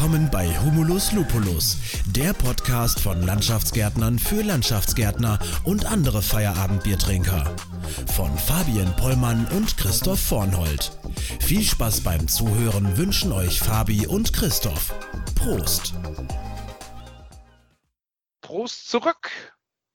Willkommen bei Humulus Lupulus, der Podcast von Landschaftsgärtnern für Landschaftsgärtner und andere Feierabendbiertrinker. Von Fabian Pollmann und Christoph Vornhold. Viel Spaß beim Zuhören wünschen euch Fabi und Christoph. Prost! Prost zurück!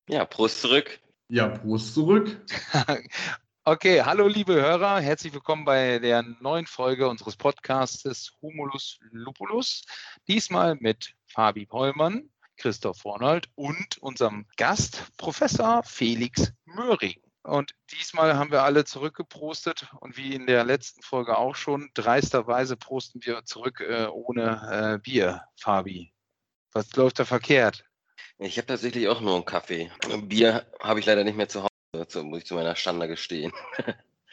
Ja, Prost zurück. Ja, Prost zurück. Okay, hallo liebe Hörer, herzlich willkommen bei der neuen Folge unseres Podcasts Humulus Lupulus. Diesmal mit Fabi Pollmann, Christoph Vornold und unserem Gast Professor Felix Möhring. Und diesmal haben wir alle zurückgeprostet und wie in der letzten Folge auch schon, dreisterweise prosten wir zurück äh, ohne äh, Bier, Fabi. Was läuft da verkehrt? Ich habe tatsächlich auch nur einen Kaffee. Bier habe ich leider nicht mehr zu Hause. Dazu muss ich zu meiner Schande gestehen.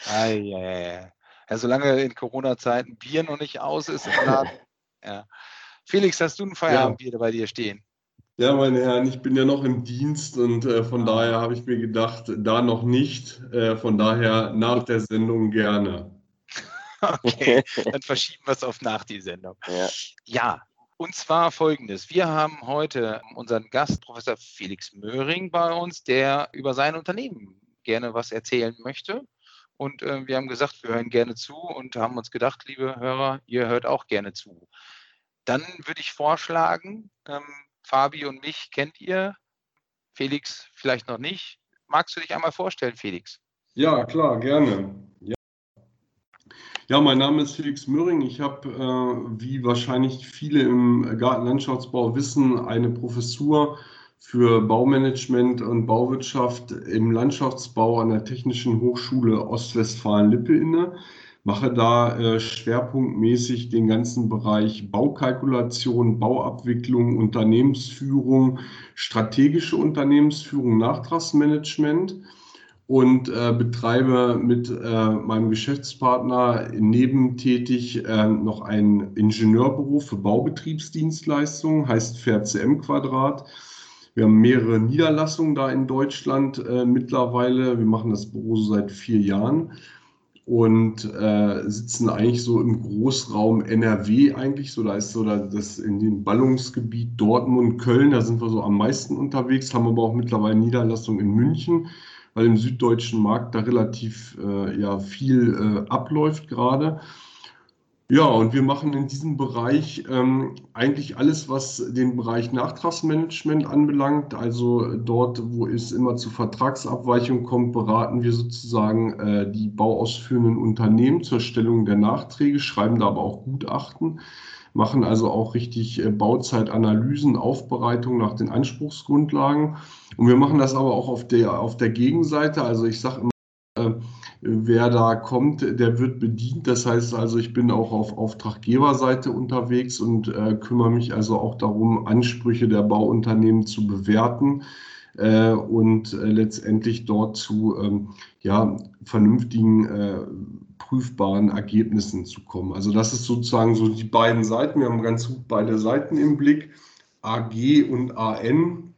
Ei, ei, ei. Ja, solange in Corona-Zeiten Bier noch nicht aus ist im Laden. Ja. Felix, hast du ein Feierabendbier bei dir stehen? Ja, meine Herren, ich bin ja noch im Dienst und äh, von daher habe ich mir gedacht, da noch nicht. Äh, von daher nach der Sendung gerne. okay, dann verschieben wir es auf nach die Sendung. Ja. ja, und zwar folgendes. Wir haben heute unseren Gast, Professor Felix Möhring, bei uns, der über sein Unternehmen gerne was erzählen möchte. Und äh, wir haben gesagt, wir hören gerne zu und haben uns gedacht, liebe Hörer, ihr hört auch gerne zu. Dann würde ich vorschlagen, ähm, Fabi und mich kennt ihr, Felix vielleicht noch nicht. Magst du dich einmal vorstellen, Felix? Ja, klar, gerne. Ja. Mein Name ist Felix Möhring. Ich habe, äh, wie wahrscheinlich viele im Gartenlandschaftsbau wissen, eine Professur für Baumanagement und Bauwirtschaft im Landschaftsbau an der Technischen Hochschule Ostwestfalen-Lippe inne. Mache da äh, schwerpunktmäßig den ganzen Bereich Baukalkulation, Bauabwicklung, Unternehmensführung, strategische Unternehmensführung, Nachtragsmanagement und äh, betreibe mit äh, meinem Geschäftspartner nebentätig äh, noch ein Ingenieurbüro für Baubetriebsdienstleistungen, heißt FRCM Quadrat. Wir haben mehrere Niederlassungen da in Deutschland äh, mittlerweile. Wir machen das Büro so seit vier Jahren und äh, sitzen eigentlich so im Großraum NRW eigentlich so. Da ist so das in dem Ballungsgebiet Dortmund, Köln, da sind wir so am meisten unterwegs, haben aber auch mittlerweile Niederlassungen in München weil im süddeutschen Markt da relativ äh, ja, viel äh, abläuft gerade. Ja, und wir machen in diesem Bereich ähm, eigentlich alles, was den Bereich Nachtragsmanagement anbelangt. Also dort, wo es immer zu Vertragsabweichungen kommt, beraten wir sozusagen äh, die bauausführenden Unternehmen zur Stellung der Nachträge, schreiben da aber auch Gutachten machen also auch richtig äh, Bauzeitanalysen, Aufbereitung nach den Anspruchsgrundlagen. Und wir machen das aber auch auf der, auf der Gegenseite. Also ich sage immer, äh, wer da kommt, der wird bedient. Das heißt also, ich bin auch auf Auftraggeberseite unterwegs und äh, kümmere mich also auch darum, Ansprüche der Bauunternehmen zu bewerten äh, und äh, letztendlich dort zu ähm, ja, vernünftigen äh, prüfbaren Ergebnissen zu kommen. Also das ist sozusagen so die beiden Seiten. Wir haben ganz gut beide Seiten im Blick, AG und AN,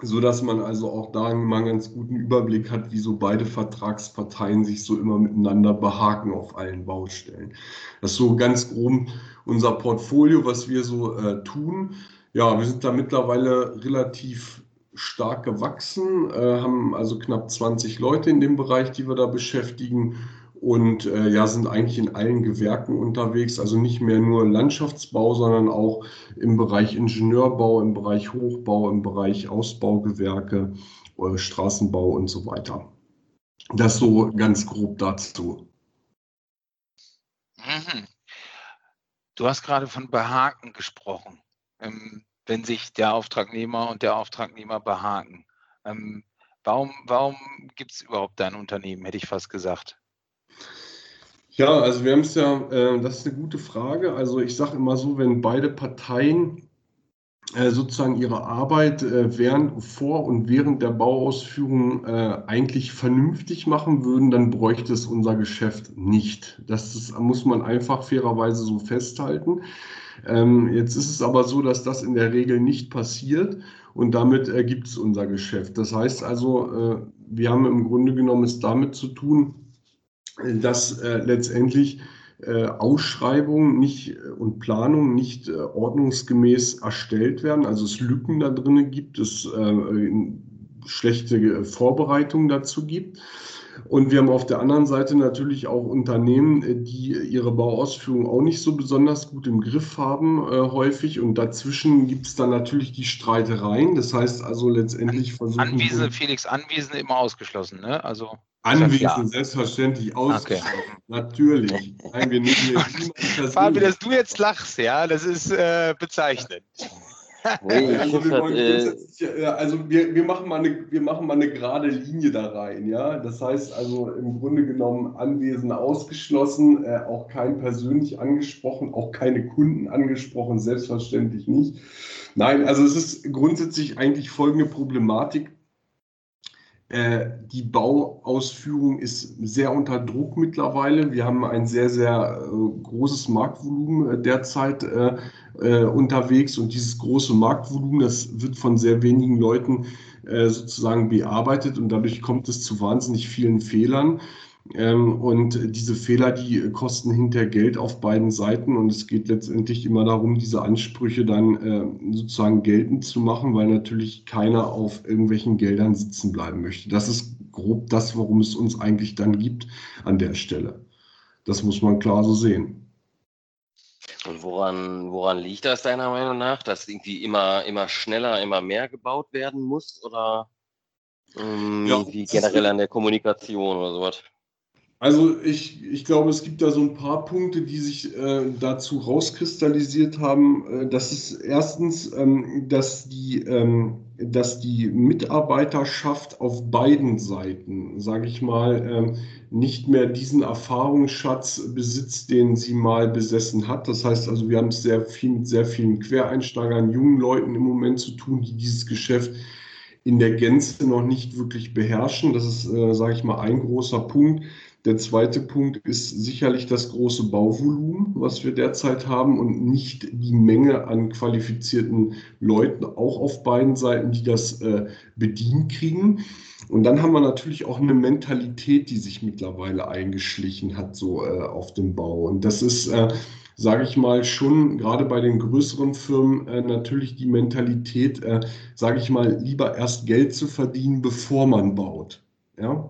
so dass man also auch da mal einen ganz guten Überblick hat, wie so beide Vertragsparteien sich so immer miteinander behaken auf allen Baustellen. Das ist so ganz grob unser Portfolio, was wir so äh, tun. Ja, wir sind da mittlerweile relativ stark gewachsen, äh, haben also knapp 20 Leute in dem Bereich, die wir da beschäftigen und äh, ja, sind eigentlich in allen Gewerken unterwegs, also nicht mehr nur Landschaftsbau, sondern auch im Bereich Ingenieurbau, im Bereich Hochbau, im Bereich Ausbaugewerke, äh, Straßenbau und so weiter. Das so ganz grob dazu. Mhm. Du hast gerade von Behaken gesprochen, ähm, wenn sich der Auftragnehmer und der Auftragnehmer behaken. Ähm, warum warum gibt es überhaupt dein Unternehmen, hätte ich fast gesagt? Ja, also wir haben es ja, äh, das ist eine gute Frage. Also ich sage immer so, wenn beide Parteien äh, sozusagen ihre Arbeit äh, während, vor und während der Bauausführung äh, eigentlich vernünftig machen würden, dann bräuchte es unser Geschäft nicht. Das ist, muss man einfach fairerweise so festhalten. Ähm, jetzt ist es aber so, dass das in der Regel nicht passiert und damit ergibt es unser Geschäft. Das heißt also, äh, wir haben im Grunde genommen es damit zu tun, dass äh, letztendlich äh, Ausschreibungen nicht äh, und Planungen nicht äh, ordnungsgemäß erstellt werden, also es Lücken da drin gibt, es äh, schlechte Vorbereitungen dazu gibt. Und wir haben auf der anderen Seite natürlich auch Unternehmen, äh, die ihre Bauausführung auch nicht so besonders gut im Griff haben, äh, häufig. Und dazwischen gibt es dann natürlich die Streitereien. Das heißt also letztendlich versuchen. Anwiesen, Felix, Anwiesen immer ausgeschlossen, ne? Also. Anwesen, ja. selbstverständlich ausgeschlossen. Okay. Natürlich. Nein, wir nehmen Fabi, dass du jetzt lachst, ja, das ist äh, bezeichnend. Nee, also, wir, äh, also wir, wir, machen mal eine, wir machen mal eine gerade Linie da rein, ja. Das heißt also im Grunde genommen Anwesen ausgeschlossen, äh, auch kein persönlich angesprochen, auch keine Kunden angesprochen, selbstverständlich nicht. Nein, also es ist grundsätzlich eigentlich folgende Problematik. Äh, die Bauausführung ist sehr unter Druck mittlerweile. Wir haben ein sehr, sehr äh, großes Marktvolumen äh, derzeit unterwegs und dieses große Marktvolumen, das wird von sehr wenigen Leuten sozusagen bearbeitet und dadurch kommt es zu wahnsinnig vielen Fehlern. Ähm, und diese Fehler, die kosten hinterher Geld auf beiden Seiten. Und es geht letztendlich immer darum, diese Ansprüche dann äh, sozusagen geltend zu machen, weil natürlich keiner auf irgendwelchen Geldern sitzen bleiben möchte. Das ist grob das, worum es uns eigentlich dann gibt an der Stelle. Das muss man klar so sehen. Und woran, woran liegt das deiner Meinung nach, dass irgendwie immer, immer schneller, immer mehr gebaut werden muss? Oder ähm, ja, wie generell an der Kommunikation oder sowas? Also ich, ich glaube, es gibt da so ein paar Punkte, die sich äh, dazu rauskristallisiert haben. Äh, das ist erstens, ähm, dass, die, ähm, dass die Mitarbeiterschaft auf beiden Seiten, sage ich mal, ähm, nicht mehr diesen Erfahrungsschatz besitzt, den sie mal besessen hat. Das heißt also, wir haben es sehr viel mit sehr vielen Quereinsteigern, jungen Leuten im Moment zu tun, die dieses Geschäft in der Gänze noch nicht wirklich beherrschen. Das ist, äh, sage ich mal, ein großer Punkt. Der zweite Punkt ist sicherlich das große Bauvolumen, was wir derzeit haben und nicht die Menge an qualifizierten Leuten, auch auf beiden Seiten, die das äh, bedient kriegen. Und dann haben wir natürlich auch eine Mentalität, die sich mittlerweile eingeschlichen hat, so äh, auf dem Bau. Und das ist, äh, sage ich mal, schon gerade bei den größeren Firmen äh, natürlich die Mentalität, äh, sage ich mal, lieber erst Geld zu verdienen, bevor man baut. Ja.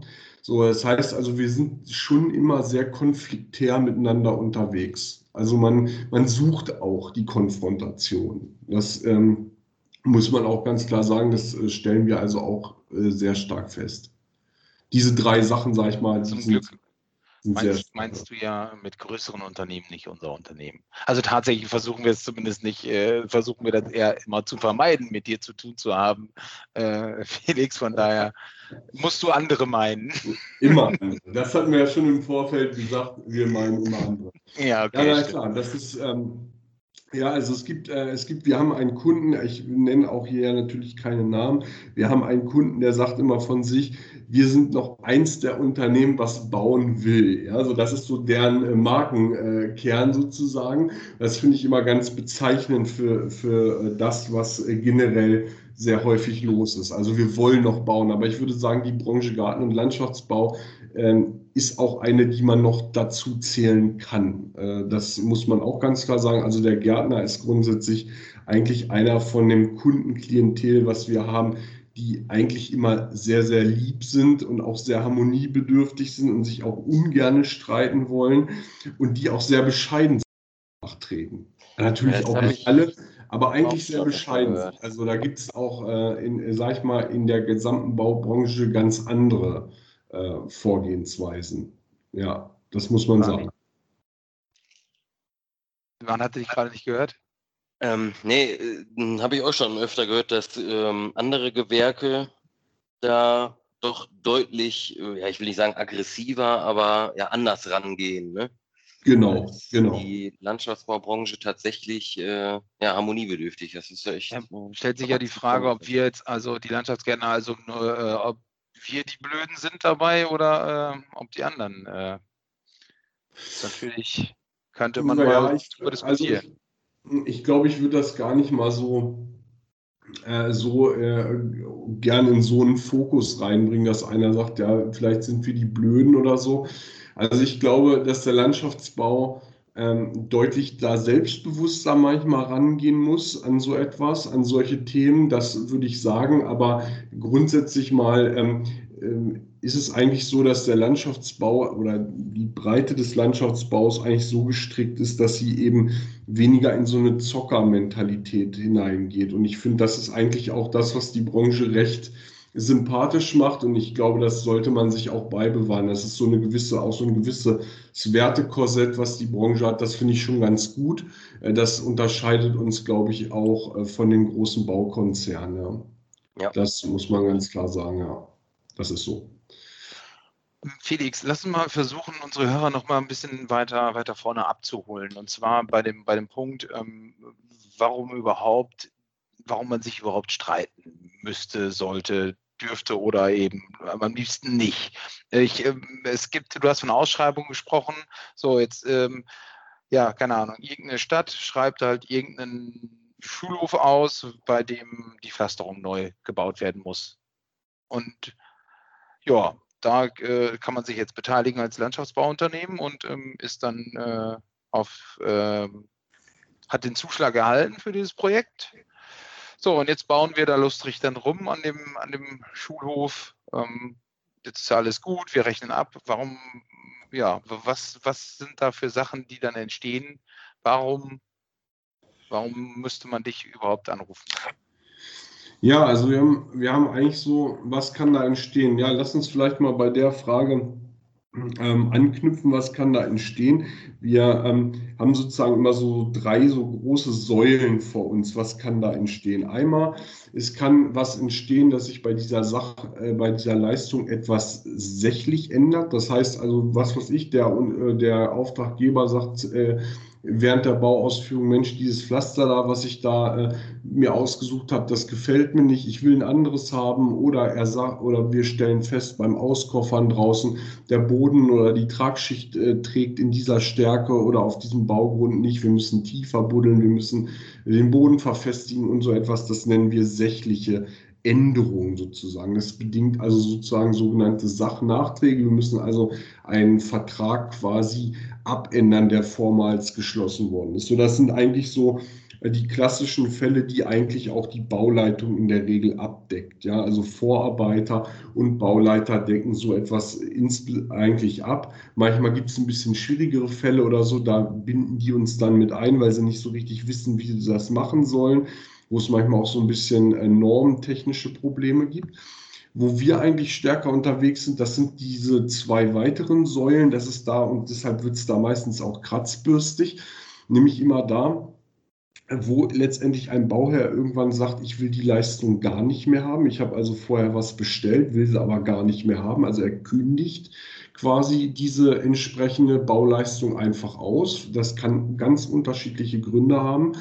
So, das heißt also, wir sind schon immer sehr konfliktär miteinander unterwegs. Also man, man sucht auch die Konfrontation. Das ähm, muss man auch ganz klar sagen, das äh, stellen wir also auch äh, sehr stark fest. Diese drei Sachen, sage ich mal, Zum Glück. Meinst, meinst, du ja mit größeren Unternehmen nicht unser Unternehmen? Also tatsächlich versuchen wir es zumindest nicht, äh, versuchen wir das eher immer zu vermeiden, mit dir zu tun zu haben, äh, Felix. Von daher musst du andere meinen. Immer. Das hatten wir ja schon im Vorfeld gesagt, wir meinen immer andere. Ja, okay. Ja, na, klar, das ist. Ähm, ja, also es gibt, äh, es gibt, wir haben einen Kunden, ich nenne auch hier natürlich keine Namen, wir haben einen Kunden, der sagt immer von sich, wir sind noch eins der Unternehmen, was bauen will. Ja, also das ist so deren äh, Markenkern sozusagen. Das finde ich immer ganz bezeichnend für, für äh, das, was äh, generell sehr häufig los ist. Also wir wollen noch bauen, aber ich würde sagen, die Branche Garten- und Landschaftsbau ähm, ist auch eine, die man noch dazu zählen kann. Äh, das muss man auch ganz klar sagen. Also der Gärtner ist grundsätzlich eigentlich einer von dem Kundenklientel, was wir haben, die eigentlich immer sehr, sehr lieb sind und auch sehr harmoniebedürftig sind und sich auch ungern streiten wollen und die auch sehr bescheiden nachtreten. Natürlich auch nicht alle, aber eigentlich sehr bescheiden. Also da gibt es auch, äh, in, sag ich mal, in der gesamten Baubranche ganz andere äh, Vorgehensweisen. Ja, das muss man sagen. Man hatte dich gerade nicht gehört? Ähm, nee, äh, habe ich auch schon öfter gehört, dass ähm, andere Gewerke da doch deutlich, äh, ja, ich will nicht sagen aggressiver, aber ja anders rangehen. Ne? Genau, Als genau. Die Landschaftsbaubranche tatsächlich äh, ja, harmoniebedürftig. Das ist ja echt. Ja, stellt sich ja die Frage, ob wir jetzt, also die Landschaftsgärtner, also nur, äh, ob wir die Blöden sind dabei oder äh, ob die anderen. Äh, natürlich könnte man naja, mal ich, darüber diskutieren. Also ich glaube, ich würde das gar nicht mal so, äh, so äh, gern in so einen Fokus reinbringen, dass einer sagt, ja, vielleicht sind wir die Blöden oder so. Also ich glaube, dass der Landschaftsbau ähm, deutlich da selbstbewusster manchmal rangehen muss an so etwas, an solche Themen, das würde ich sagen. Aber grundsätzlich mal ähm, ist es eigentlich so, dass der Landschaftsbau oder die Breite des Landschaftsbaus eigentlich so gestrickt ist, dass sie eben weniger in so eine Zockermentalität hineingeht. Und ich finde, das ist eigentlich auch das, was die Branche recht sympathisch macht. Und ich glaube, das sollte man sich auch beibewahren. Das ist so eine gewisse, auch so ein gewisses Wertekorsett, was die Branche hat. Das finde ich schon ganz gut. Äh, das unterscheidet uns, glaube ich, auch äh, von den großen Baukonzernen. Ja. Das muss man ganz klar sagen, ja. Das ist so. Felix, lass uns mal versuchen, unsere Hörer noch mal ein bisschen weiter, weiter vorne abzuholen. Und zwar bei dem, bei dem Punkt, ähm, warum überhaupt, warum man sich überhaupt streiten müsste, sollte, dürfte oder eben am liebsten nicht. Ich, ähm, es gibt, du hast von Ausschreibungen gesprochen. So, jetzt, ähm, ja, keine Ahnung, irgendeine Stadt schreibt halt irgendeinen Schulhof aus, bei dem die Pflasterung neu gebaut werden muss. Und ja, da äh, kann man sich jetzt beteiligen als Landschaftsbauunternehmen und ähm, ist dann äh, auf, äh, hat den Zuschlag erhalten für dieses Projekt. So, und jetzt bauen wir da lustig dann rum an dem, an dem Schulhof. Ähm, jetzt ist alles gut, wir rechnen ab. Warum, ja, was, was sind da für Sachen, die dann entstehen? Warum, warum müsste man dich überhaupt anrufen? Ja, also wir haben, wir haben eigentlich so, was kann da entstehen? Ja, lass uns vielleicht mal bei der Frage ähm, anknüpfen, was kann da entstehen. Wir ähm, haben sozusagen immer so drei so große Säulen vor uns, was kann da entstehen. Einmal, es kann was entstehen, dass sich bei dieser Sache, äh, bei dieser Leistung etwas sächlich ändert. Das heißt also, was weiß ich, der, äh, der Auftraggeber sagt, äh, während der Bauausführung, Mensch, dieses Pflaster da, was ich da äh, mir ausgesucht habe, das gefällt mir nicht, ich will ein anderes haben oder er sagt, oder wir stellen fest beim Auskoffern draußen, der Boden oder die Tragschicht äh, trägt in dieser Stärke oder auf diesem Baugrund nicht, wir müssen tiefer buddeln, wir müssen den Boden verfestigen und so etwas, das nennen wir sächliche Änderung sozusagen. Das bedingt also sozusagen sogenannte Sachnachträge. Wir müssen also einen Vertrag quasi abändern, der vormals geschlossen worden ist. So, das sind eigentlich so äh, die klassischen Fälle, die eigentlich auch die Bauleitung in der Regel abdeckt. Ja, also Vorarbeiter und Bauleiter decken so etwas eigentlich ab. Manchmal gibt es ein bisschen schwierigere Fälle oder so, da binden die uns dann mit ein, weil sie nicht so richtig wissen, wie sie das machen sollen wo es manchmal auch so ein bisschen äh, normtechnische Probleme gibt. Wo wir eigentlich stärker unterwegs sind, das sind diese zwei weiteren Säulen. Das ist da und deshalb wird es da meistens auch kratzbürstig, nämlich immer da, wo letztendlich ein Bauherr irgendwann sagt, ich will die Leistung gar nicht mehr haben. Ich habe also vorher was bestellt, will sie aber gar nicht mehr haben. Also er kündigt quasi diese entsprechende Bauleistung einfach aus. Das kann ganz unterschiedliche Gründe haben.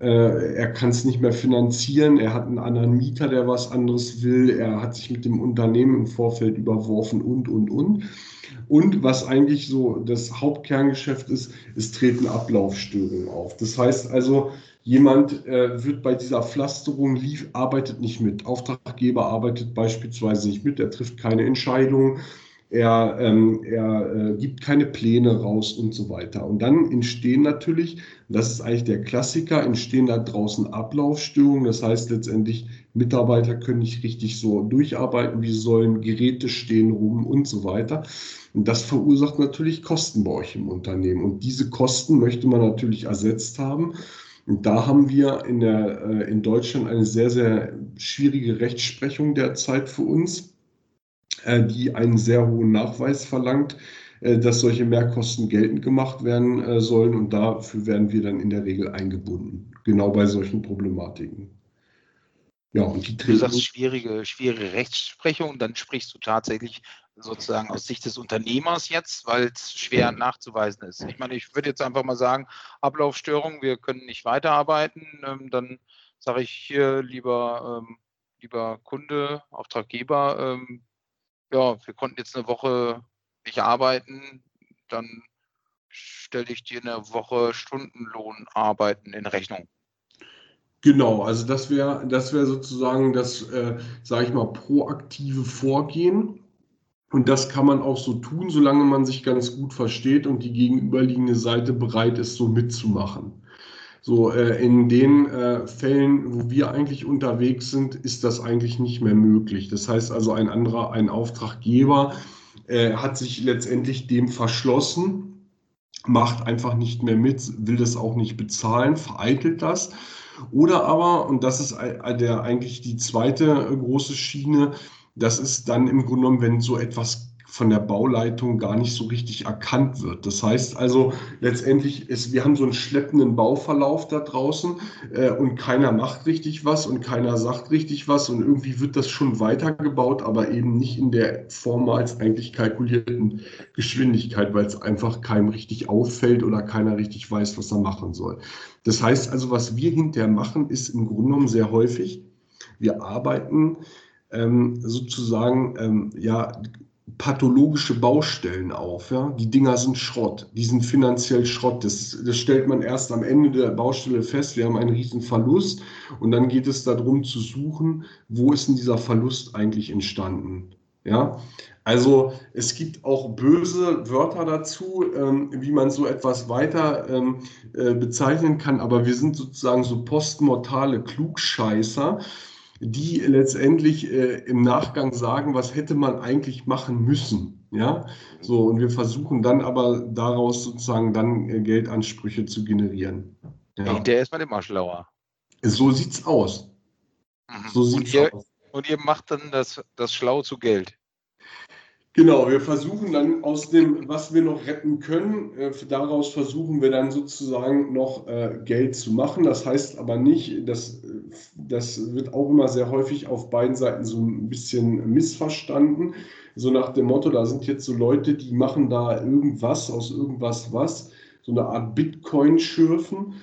Äh, er kann es nicht mehr finanzieren, er hat einen anderen Mieter, der was anderes will, er hat sich mit dem Unternehmen im Vorfeld überworfen und, und, und. Und was eigentlich so das Hauptkerngeschäft ist, es treten Ablaufstörungen auf. Das heißt also, jemand äh, wird bei dieser Pflasterung, lief, arbeitet nicht mit. Auftraggeber arbeitet beispielsweise nicht mit, er trifft keine Entscheidung er, ähm, er äh, gibt keine Pläne raus und so weiter. Und dann entstehen natürlich, das ist eigentlich der Klassiker, entstehen da draußen Ablaufstörungen. Das heißt letztendlich, Mitarbeiter können nicht richtig so durcharbeiten, wie sollen, Geräte stehen rum und so weiter. Und das verursacht natürlich Kosten bei euch im Unternehmen. Und diese Kosten möchte man natürlich ersetzt haben. Und da haben wir in, der, äh, in Deutschland eine sehr, sehr schwierige Rechtsprechung derzeit für uns die einen sehr hohen Nachweis verlangt, äh, dass solche Mehrkosten geltend gemacht werden äh, sollen. Und dafür werden wir dann in der Regel eingebunden, genau bei solchen Problematiken. Ja, und die du sagst schwierige, schwierige Rechtsprechung, dann sprichst du tatsächlich sozusagen aus Sicht des Unternehmers jetzt, weil es schwer nachzuweisen ist. Ich meine, ich würde jetzt einfach mal sagen, Ablaufstörung, wir können nicht weiterarbeiten, ähm, dann sage ich hier lieber, ähm, lieber Kunde, Auftraggeber, ähm, ja, wir konnten jetzt eine Woche nicht arbeiten, dann stelle ich dir eine Woche Stundenlohn arbeiten in Rechnung. Genau, also das wäre das wäre sozusagen das, äh, sage ich mal, proaktive Vorgehen. Und das kann man auch so tun, solange man sich ganz gut versteht und die gegenüberliegende Seite bereit ist, so mitzumachen. So, äh, in den äh, Fällen, wo wir eigentlich unterwegs sind, ist das eigentlich nicht mehr möglich. Das heißt also, ein anderer, ein Auftraggeber äh, hat sich letztendlich dem verschlossen, macht einfach nicht mehr mit, will das auch nicht bezahlen, vereitelt das. Oder aber, und das ist der, eigentlich die zweite große Schiene, das ist dann im Grunde genommen, wenn so etwas von der Bauleitung gar nicht so richtig erkannt wird. Das heißt also letztendlich ist, wir haben so einen schleppenden Bauverlauf da draußen äh, und keiner macht richtig was und keiner sagt richtig was und irgendwie wird das schon weitergebaut, aber eben nicht in der vormals eigentlich kalkulierten Geschwindigkeit, weil es einfach keinem richtig auffällt oder keiner richtig weiß, was er machen soll. Das heißt also, was wir hinterher machen, ist im Grunde genommen sehr häufig, wir arbeiten ähm, sozusagen ähm, ja pathologische Baustellen auf. Ja? Die Dinger sind Schrott, die sind finanziell Schrott. Das, das stellt man erst am Ende der Baustelle fest. Wir haben einen riesen Verlust und dann geht es darum zu suchen, wo ist denn dieser Verlust eigentlich entstanden. Ja, also es gibt auch böse Wörter dazu, ähm, wie man so etwas weiter ähm, äh, bezeichnen kann, aber wir sind sozusagen so postmortale Klugscheißer, die letztendlich äh, im Nachgang sagen, was hätte man eigentlich machen müssen. Ja, so und wir versuchen dann aber daraus sozusagen dann äh, Geldansprüche zu generieren. Ja. Hinterher ist man immer schlauer. So sieht's aus. Mhm. So sieht's und ihr, aus. Und ihr macht dann das, das Schlau zu Geld. Genau, wir versuchen dann aus dem, was wir noch retten können, äh, daraus versuchen wir dann sozusagen noch äh, Geld zu machen. Das heißt aber nicht, dass das wird auch immer sehr häufig auf beiden Seiten so ein bisschen missverstanden. So nach dem Motto, da sind jetzt so Leute, die machen da irgendwas aus irgendwas was, so eine Art Bitcoin schürfen.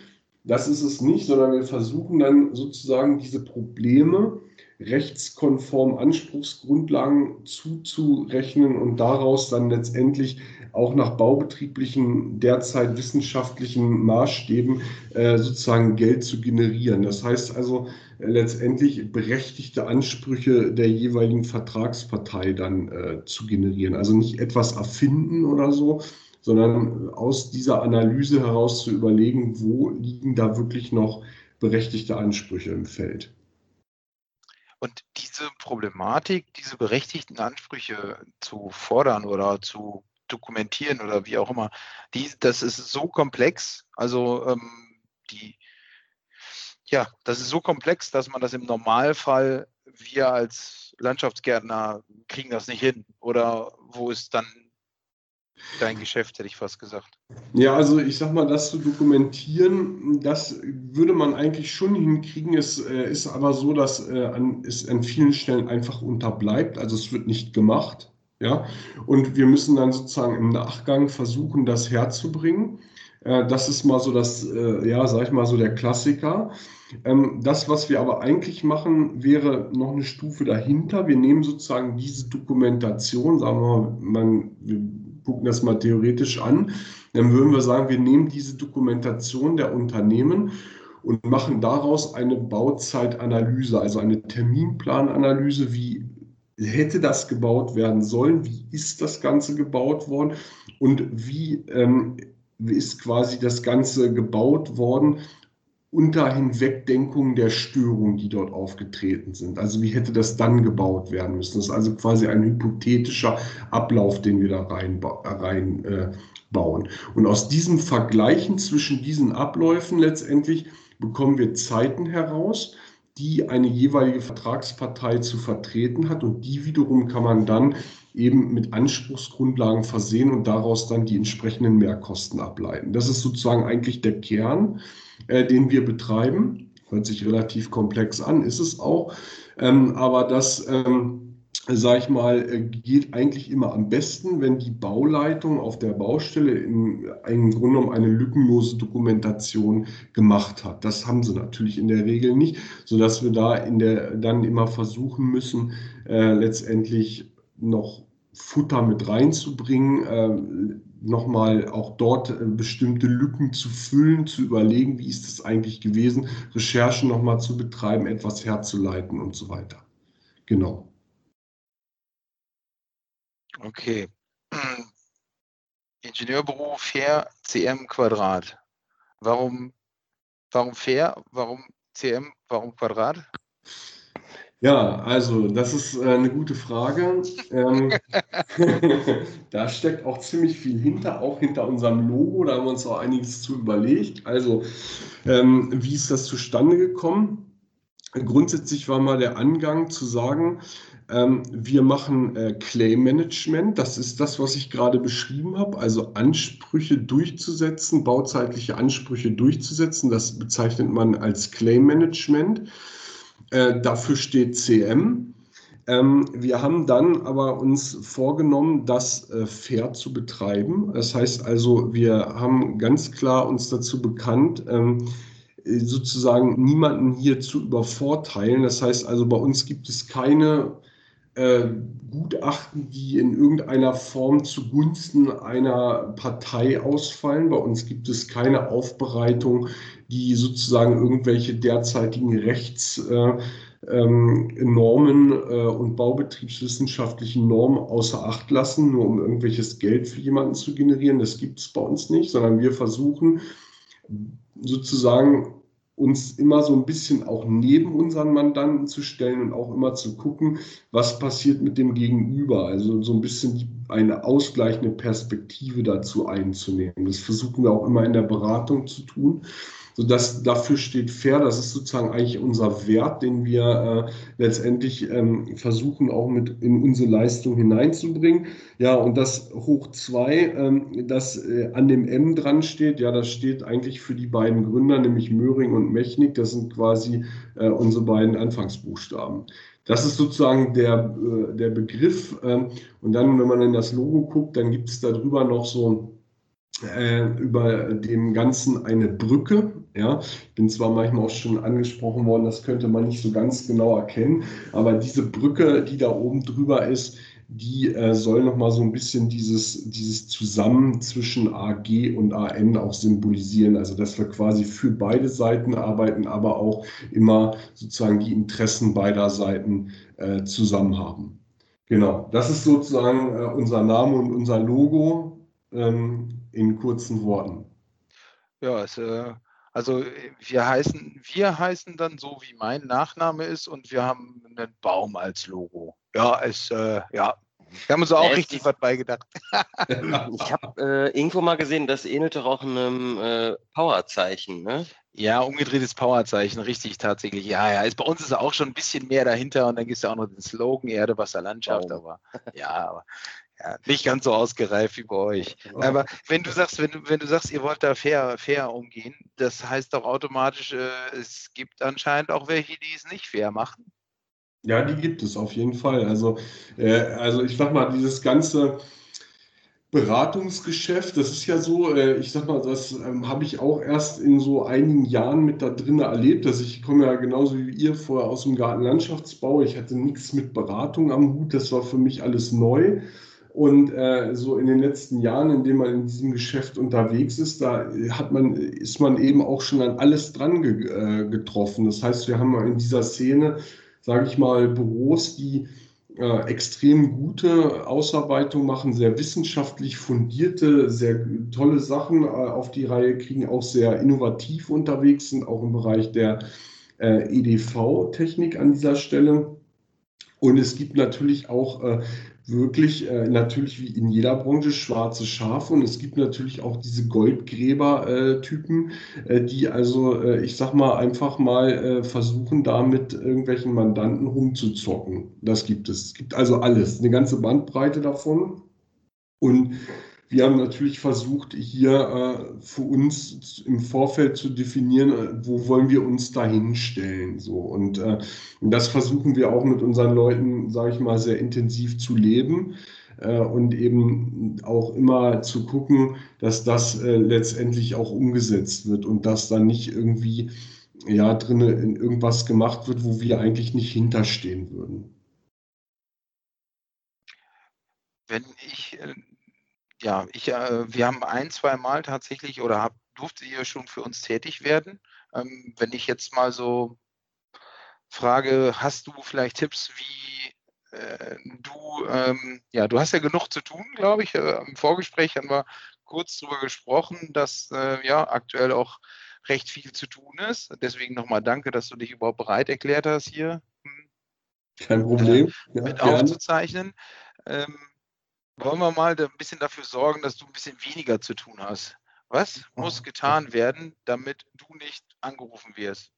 Das ist es nicht, sondern wir versuchen dann sozusagen diese Probleme rechtskonform Anspruchsgrundlagen zuzurechnen und daraus dann letztendlich auch nach baubetrieblichen, derzeit wissenschaftlichen Maßstäben äh, sozusagen Geld zu generieren. Das heißt also äh, letztendlich berechtigte Ansprüche der jeweiligen Vertragspartei dann äh, zu generieren. Also nicht etwas erfinden oder so, sondern aus dieser Analyse heraus zu überlegen, wo liegen da wirklich noch berechtigte Ansprüche im Feld. Und diese Problematik, diese berechtigten Ansprüche zu fordern oder zu dokumentieren oder wie auch immer, die, das ist so komplex, also ähm, die, ja, das ist so komplex, dass man das im Normalfall, wir als Landschaftsgärtner kriegen das nicht hin. Oder wo ist dann dein Geschäft, hätte ich fast gesagt. Ja, also ich sag mal, das zu dokumentieren, das würde man eigentlich schon hinkriegen. Es äh, ist aber so, dass äh, an, es an vielen Stellen einfach unterbleibt. Also es wird nicht gemacht. Ja, und wir müssen dann sozusagen im Nachgang versuchen, das herzubringen. Äh, das ist mal so das, äh, ja, sag ich mal so der Klassiker. Ähm, das, was wir aber eigentlich machen, wäre noch eine Stufe dahinter. Wir nehmen sozusagen diese Dokumentation, sagen wir mal, man, gucken das mal theoretisch an, dann würden wir sagen, wir nehmen diese Dokumentation der Unternehmen und machen daraus eine Bauzeitanalyse, also eine Terminplananalyse, wie hätte das gebaut werden sollen, wie ist das Ganze gebaut worden und wie ähm, ist quasi das Ganze gebaut worden unter Hinwegdenkung der Störungen, die dort aufgetreten sind. Also wie hätte das dann gebaut werden müssen? Das ist also quasi ein hypothetischer Ablauf, den wir da reinbauen. Rein, äh, Und aus diesem Vergleichen zwischen diesen Abläufen letztendlich bekommen wir Zeiten heraus, die eine jeweilige Vertragspartei zu vertreten hat. Und die wiederum kann man dann eben mit Anspruchsgrundlagen versehen und daraus dann die entsprechenden Mehrkosten ableiten. Das ist sozusagen eigentlich der Kern, äh, den wir betreiben. Hört sich relativ komplex an, ist es auch. Ähm, aber das ähm, sage ich mal, äh, geht eigentlich immer am besten, wenn die Bauleitung auf der Baustelle in, im Grunde genommen eine lückenlose Dokumentation gemacht hat. Das haben sie natürlich in der Regel nicht, sodass wir da in der, dann immer versuchen müssen, äh, letztendlich noch Futter mit reinzubringen, äh, nochmal auch dort äh, bestimmte Lücken zu füllen, zu überlegen, wie ist es eigentlich gewesen, Recherchen nochmal zu betreiben, etwas herzuleiten und so weiter. Genau. Okay. Ingenieurberuf fair, CM Quadrat. Warum, warum fair? Warum CM? Warum Quadrat? Ja, also das ist äh, eine gute Frage. Ähm, da steckt auch ziemlich viel hinter, auch hinter unserem Logo. Da haben wir uns auch einiges zu überlegt. Also, ähm, wie ist das zustande gekommen? Grundsätzlich war mal der Angang zu sagen, ähm, wir machen äh, Claim Management. Das ist das, was ich gerade beschrieben habe. Also Ansprüche durchzusetzen, bauzeitliche Ansprüche durchzusetzen. Das bezeichnet man als Claim Management. Äh, dafür steht CM. Ähm, wir haben dann aber uns vorgenommen, das äh, fair zu betreiben. Das heißt also, wir haben ganz klar uns dazu bekannt, ähm, sozusagen niemanden hier zu übervorteilen. Das heißt also, bei uns gibt es keine äh, Gutachten, die in irgendeiner Form zugunsten einer Partei ausfallen. Bei uns gibt es keine Aufbereitung, die sozusagen irgendwelche derzeitigen Rechtsnormen äh, ähm, äh, und baubetriebswissenschaftlichen Normen außer Acht lassen, nur um irgendwelches Geld für jemanden zu generieren. Das gibt es bei uns nicht, sondern wir versuchen sozusagen uns immer so ein bisschen auch neben unseren Mandanten zu stellen und auch immer zu gucken, was passiert mit dem Gegenüber. Also so ein bisschen eine ausgleichende Perspektive dazu einzunehmen. Das versuchen wir auch immer in der Beratung zu tun. So dass dafür steht fair, das ist sozusagen eigentlich unser Wert, den wir äh, letztendlich ähm, versuchen auch mit in unsere Leistung hineinzubringen. Ja, und das hoch zwei, ähm, das äh, an dem M dran steht, ja, das steht eigentlich für die beiden Gründer, nämlich Möhring und Mechnik. Das sind quasi äh, unsere beiden Anfangsbuchstaben. Das ist sozusagen der, äh, der Begriff. Ähm, und dann, wenn man in das Logo guckt, dann gibt es darüber noch so äh, über dem Ganzen eine Brücke. Ja, ich bin zwar manchmal auch schon angesprochen worden, das könnte man nicht so ganz genau erkennen, aber diese Brücke, die da oben drüber ist, die äh, soll nochmal so ein bisschen dieses, dieses Zusammen zwischen AG und AN auch symbolisieren. Also, dass wir quasi für beide Seiten arbeiten, aber auch immer sozusagen die Interessen beider Seiten äh, zusammen haben. Genau, das ist sozusagen äh, unser Name und unser Logo. Ähm, in kurzen Worten. Ja, es, äh, also wir heißen, wir heißen dann so, wie mein Nachname ist und wir haben einen Baum als Logo. Ja, es, äh, ja, wir haben uns auch ja, richtig was beigedacht. ich habe äh, irgendwo mal gesehen, das ähnelt doch auch einem äh, Powerzeichen, ne? Ja, umgedrehtes Powerzeichen, richtig tatsächlich. Ja, ja. Ist, bei uns ist auch schon ein bisschen mehr dahinter und dann gibt es ja auch noch den Slogan Erde, Wasser, Landschaft. Baum. Aber ja, aber ja, nicht ganz so ausgereift wie bei euch. Aber wenn du sagst, wenn du, wenn du sagst, ihr wollt da fair, fair umgehen, das heißt doch automatisch, äh, es gibt anscheinend auch welche, die es nicht fair machen. Ja, die gibt es auf jeden Fall. Also, äh, also ich sag mal, dieses ganze Beratungsgeschäft, das ist ja so, äh, ich sag mal, das ähm, habe ich auch erst in so einigen Jahren mit da drin erlebt. Dass ich komme ja genauso wie ihr vorher aus dem Gartenlandschaftsbau. Ich hatte nichts mit Beratung am Hut, das war für mich alles neu. Und äh, so in den letzten Jahren, in denen man in diesem Geschäft unterwegs ist, da hat man, ist man eben auch schon an alles dran ge äh, getroffen. Das heißt, wir haben in dieser Szene, sage ich mal, Büros, die äh, extrem gute Ausarbeitung machen, sehr wissenschaftlich fundierte, sehr tolle Sachen äh, auf die Reihe kriegen, auch sehr innovativ unterwegs sind, auch im Bereich der äh, EDV-Technik an dieser Stelle. Und es gibt natürlich auch äh, wirklich äh, natürlich wie in jeder Branche schwarze Schafe und es gibt natürlich auch diese Goldgräber-Typen, äh, die also, äh, ich sag mal, einfach mal äh, versuchen, da mit irgendwelchen Mandanten rumzuzocken. Das gibt es. Es gibt also alles, eine ganze Bandbreite davon. Und wir haben natürlich versucht, hier äh, für uns im Vorfeld zu definieren, äh, wo wollen wir uns da hinstellen. So. Und, äh, das versuchen wir auch mit unseren Leuten, sage ich mal, sehr intensiv zu leben äh, und eben auch immer zu gucken, dass das äh, letztendlich auch umgesetzt wird und dass dann nicht irgendwie ja, drin in irgendwas gemacht wird, wo wir eigentlich nicht hinterstehen würden. Wenn ich äh, ja, ich, äh, wir haben ein, zwei Mal tatsächlich oder hab, durfte ihr schon für uns tätig werden. Ähm, wenn ich jetzt mal so frage, hast du vielleicht Tipps, wie äh, du, ähm, ja, du hast ja genug zu tun, glaube ich. Äh, Im Vorgespräch haben wir kurz darüber gesprochen, dass äh, ja aktuell auch recht viel zu tun ist. Deswegen nochmal danke, dass du dich überhaupt bereit erklärt hast, hier hm, Kein Problem. Äh, mit gerne. aufzuzeichnen. Ähm, wollen wir mal ein bisschen dafür sorgen, dass du ein bisschen weniger zu tun hast. Was muss getan werden, damit du nicht angerufen wirst?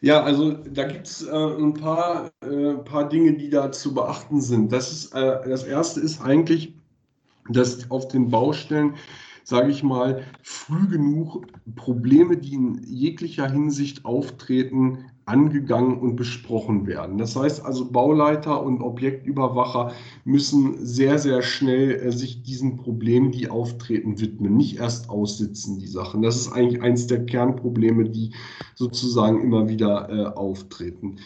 Ja, also da gibt es äh, ein paar, äh, paar Dinge, die da zu beachten sind. Das, ist, äh, das erste ist eigentlich, dass auf den Baustellen sage ich mal, früh genug Probleme, die in jeglicher Hinsicht auftreten, angegangen und besprochen werden. Das heißt also, Bauleiter und Objektüberwacher müssen sehr, sehr schnell äh, sich diesen Problemen, die auftreten, widmen, nicht erst aussitzen, die Sachen. Das ist eigentlich eines der Kernprobleme, die sozusagen immer wieder äh, auftreten.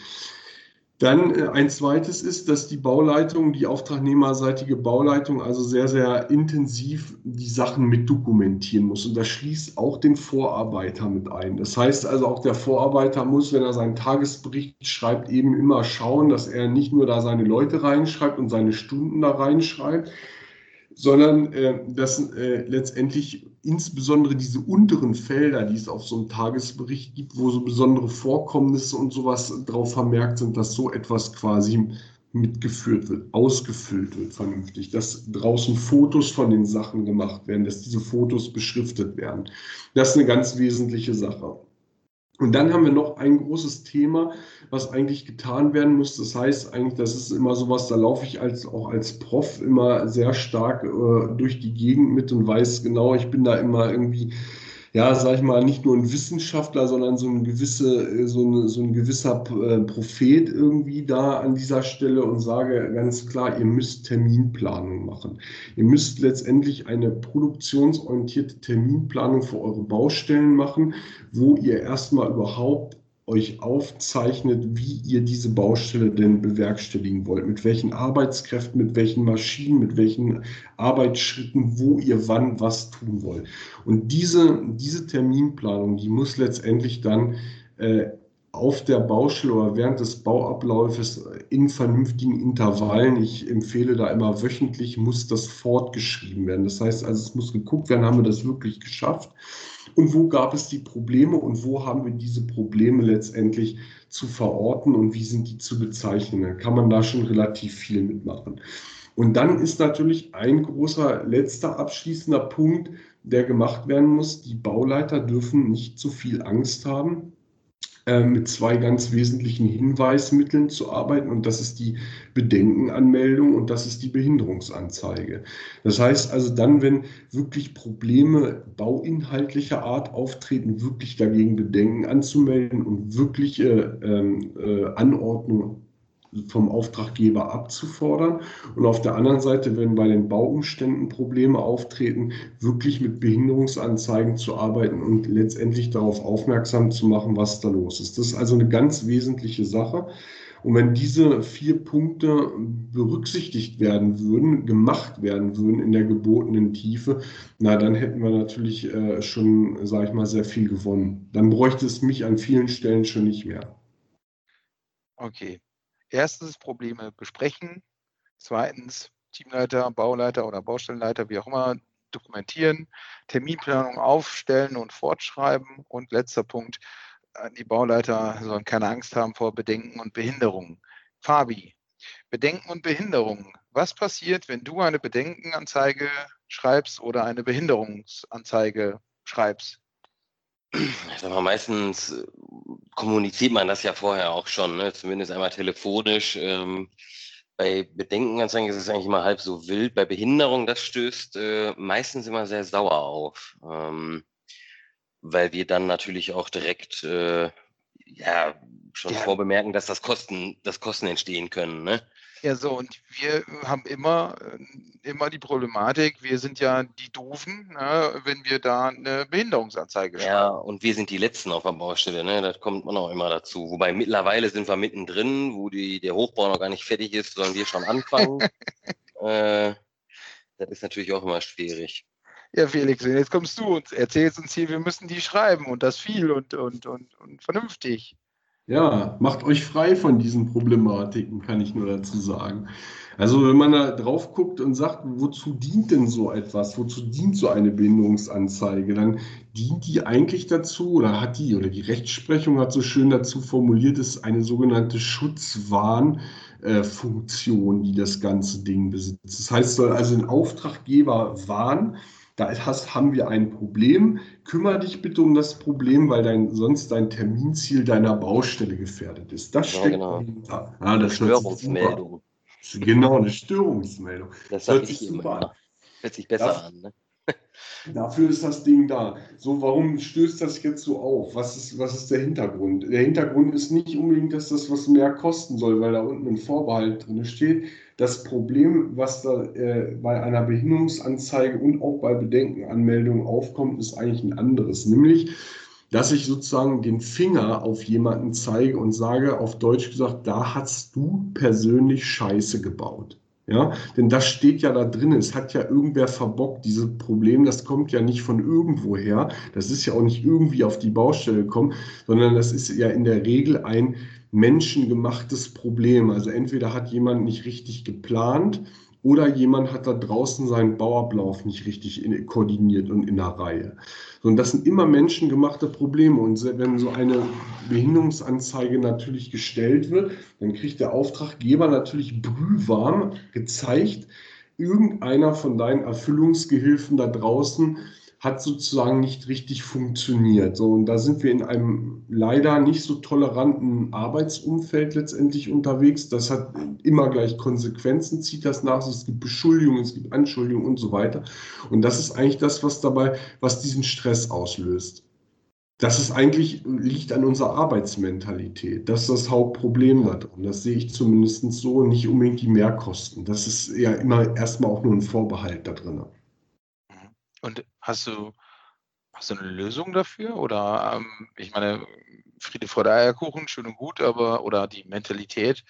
Dann äh, ein zweites ist, dass die Bauleitung, die auftragnehmerseitige Bauleitung, also sehr, sehr intensiv die Sachen mit dokumentieren muss. Und das schließt auch den Vorarbeiter mit ein. Das heißt also, auch der Vorarbeiter muss, wenn er seinen Tagesbericht schreibt, eben immer schauen, dass er nicht nur da seine Leute reinschreibt und seine Stunden da reinschreibt, sondern äh, dass äh, letztendlich insbesondere diese unteren Felder, die es auf so einem Tagesbericht gibt, wo so besondere Vorkommnisse und sowas drauf vermerkt sind, dass so etwas quasi mitgeführt wird, ausgefüllt wird vernünftig, dass draußen Fotos von den Sachen gemacht werden, dass diese Fotos beschriftet werden. Das ist eine ganz wesentliche Sache. Und dann haben wir noch ein großes Thema, was eigentlich getan werden muss. Das heißt eigentlich, das ist immer sowas, da laufe ich als, auch als Prof immer sehr stark äh, durch die Gegend mit und weiß genau, ich bin da immer irgendwie ja, sag ich mal, nicht nur ein Wissenschaftler, sondern so ein, gewisse, äh, so, eine, so ein gewisser äh, Prophet irgendwie da an dieser Stelle und sage ganz klar, ihr müsst Terminplanung machen. Ihr müsst letztendlich eine produktionsorientierte Terminplanung für eure Baustellen machen, wo ihr erstmal überhaupt euch aufzeichnet, wie ihr diese Baustelle denn bewerkstelligen wollt, mit welchen Arbeitskräften, mit welchen Maschinen, mit welchen Arbeitsschritten, wo ihr wann was tun wollt. Und diese, diese Terminplanung, die muss letztendlich dann äh, auf der Baustelle oder während des Bauablaufes in vernünftigen Intervallen, ich empfehle da immer wöchentlich, muss das fortgeschrieben werden. Das heißt also, es muss geguckt werden, haben wir das wirklich geschafft? Und wo gab es die Probleme und wo haben wir diese Probleme letztendlich zu verorten und wie sind die zu bezeichnen. Dann kann man da schon relativ viel mitmachen. Und dann ist natürlich ein großer letzter abschließender Punkt, der gemacht werden muss. Die Bauleiter dürfen nicht zu viel Angst haben, äh, mit zwei ganz wesentlichen Hinweismitteln zu arbeiten und das ist die Bedenkenanmeldung und das ist die Behinderungsanzeige. Das heißt also dann, wenn wirklich Probleme bauinhaltlicher Art auftreten, wirklich dagegen Bedenken anzumelden und wirkliche ähm, äh, Anordnung vom Auftraggeber abzufordern und auf der anderen Seite, wenn bei den Bauumständen Probleme auftreten, wirklich mit Behinderungsanzeigen zu arbeiten und letztendlich darauf aufmerksam zu machen, was da los ist. Das ist also eine ganz wesentliche Sache. Und wenn diese vier Punkte berücksichtigt werden würden, gemacht werden würden in der gebotenen Tiefe, na, dann hätten wir natürlich äh, schon, sage ich mal, sehr viel gewonnen. Dann bräuchte es mich an vielen Stellen schon nicht mehr. Okay, erstens Probleme besprechen, zweitens Teamleiter, Bauleiter oder Baustellenleiter, wie auch immer, dokumentieren, Terminplanung aufstellen und fortschreiben und letzter Punkt, äh, die Bauleiter sollen keine Angst haben vor Bedenken und Behinderungen. Fabi, Bedenken und Behinderungen. Was passiert, wenn du eine Bedenkenanzeige schreibst oder eine Behinderungsanzeige schreibst? Ich sag mal, meistens äh, kommuniziert man das ja vorher auch schon, ne? zumindest einmal telefonisch. Ähm, bei Bedenkenanzeigen ist es eigentlich immer halb so wild. Bei Behinderung, das stößt äh, meistens immer sehr sauer auf, ähm, weil wir dann natürlich auch direkt äh, ja, schon ja. vorbemerken, dass das Kosten, dass Kosten entstehen können. Ne? Ja, so, und wir haben immer, äh, immer die Problematik, wir sind ja die Doofen, ne, wenn wir da eine Behinderungsanzeige schreiben. Ja, und wir sind die Letzten auf der Baustelle, ne? das kommt man auch immer dazu. Wobei mittlerweile sind wir mittendrin, wo die, der Hochbau noch gar nicht fertig ist, sollen wir schon anfangen. äh, das ist natürlich auch immer schwierig. Ja, Felix, jetzt kommst du und erzählst uns hier, wir müssen die schreiben und das viel und, und, und, und vernünftig. Ja, macht euch frei von diesen Problematiken, kann ich nur dazu sagen. Also wenn man da drauf guckt und sagt, wozu dient denn so etwas, wozu dient so eine Behinderungsanzeige, dann dient die eigentlich dazu oder hat die oder die Rechtsprechung hat so schön dazu formuliert, ist eine sogenannte Schutzwarnfunktion, die das ganze Ding besitzt. Das heißt, soll also ein Auftraggeber warnen, da hast, haben wir ein Problem. Kümmere dich bitte um das Problem, weil dein, sonst dein Terminziel deiner Baustelle gefährdet ist. Das steckt genau. dahinter. Ja, das Störungsmeldung. Genau, eine Störungsmeldung. Das hört sich immer. Hört sich besser Darf, an. Ne? Dafür ist das Ding da. So, warum stößt das jetzt so auf? Was ist, was ist der Hintergrund? Der Hintergrund ist nicht unbedingt, dass das was mehr kosten soll, weil da unten ein Vorbehalt drin steht. Das Problem, was da äh, bei einer Behinderungsanzeige und auch bei Bedenkenanmeldungen aufkommt, ist eigentlich ein anderes. Nämlich, dass ich sozusagen den Finger auf jemanden zeige und sage, auf Deutsch gesagt, da hast du persönlich Scheiße gebaut. Ja, denn das steht ja da drin. Es hat ja irgendwer verbockt, dieses Problem. Das kommt ja nicht von irgendwoher. Das ist ja auch nicht irgendwie auf die Baustelle gekommen, sondern das ist ja in der Regel ein menschengemachtes Problem. Also entweder hat jemand nicht richtig geplant oder jemand hat da draußen seinen Bauablauf nicht richtig in, koordiniert und in der Reihe. So, und das sind immer menschengemachte Probleme. Und wenn so eine Behinderungsanzeige natürlich gestellt wird, dann kriegt der Auftraggeber natürlich brühwarm gezeigt, irgendeiner von deinen Erfüllungsgehilfen da draußen hat sozusagen nicht richtig funktioniert. So, und da sind wir in einem leider nicht so toleranten Arbeitsumfeld letztendlich unterwegs. Das hat immer gleich Konsequenzen, zieht das nach sich. Es gibt Beschuldigungen, es gibt Anschuldigungen und so weiter. Und das ist eigentlich das, was dabei, was diesen Stress auslöst. Das ist eigentlich, liegt an unserer Arbeitsmentalität. Das ist das Hauptproblem da drin. Das sehe ich zumindest so, nicht unbedingt die Mehrkosten. Das ist ja immer erstmal auch nur ein Vorbehalt da drin. Und hast du, hast du eine Lösung dafür? Oder ähm, ich meine, Friede, Freude, Eierkuchen, schön und gut, aber oder die Mentalität,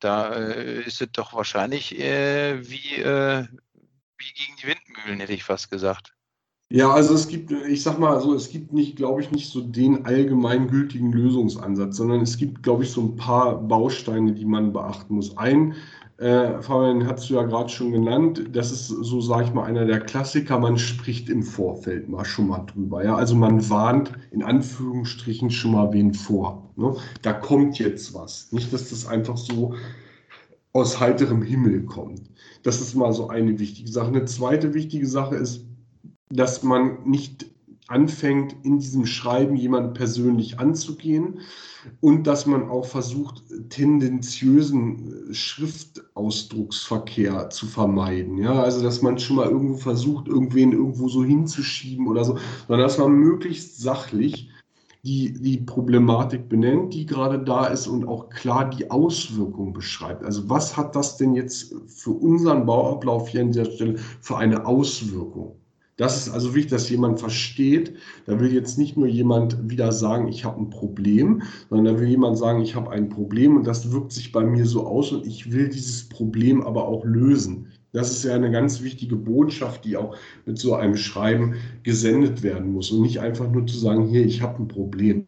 da äh, ist es doch wahrscheinlich äh, wie, äh, wie gegen die Windmühlen, hätte ich fast gesagt. Ja, also es gibt, ich sag mal so, es gibt nicht, glaube ich, nicht so den allgemeingültigen Lösungsansatz, sondern es gibt, glaube ich, so ein paar Bausteine, die man beachten muss. Ein äh, Fabian, hast du ja gerade schon genannt. Das ist so, sage ich mal, einer der Klassiker. Man spricht im Vorfeld mal schon mal drüber. Ja? Also man warnt in Anführungsstrichen schon mal wen vor. Ne? Da kommt jetzt was. Nicht, dass das einfach so aus heiterem Himmel kommt. Das ist mal so eine wichtige Sache. Eine zweite wichtige Sache ist, dass man nicht anfängt, in diesem Schreiben jemanden persönlich anzugehen und dass man auch versucht, tendenziösen Schriftausdrucksverkehr zu vermeiden. Ja, also dass man schon mal irgendwo versucht, irgendwen irgendwo so hinzuschieben oder so, sondern dass man möglichst sachlich die, die Problematik benennt, die gerade da ist und auch klar die Auswirkung beschreibt. Also was hat das denn jetzt für unseren Bauablauf hier an der Stelle für eine Auswirkung? Das ist also wichtig, dass jemand versteht, da will jetzt nicht nur jemand wieder sagen, ich habe ein Problem, sondern da will jemand sagen, ich habe ein Problem und das wirkt sich bei mir so aus und ich will dieses Problem aber auch lösen. Das ist ja eine ganz wichtige Botschaft, die auch mit so einem Schreiben gesendet werden muss und nicht einfach nur zu sagen, hier, ich habe ein Problem.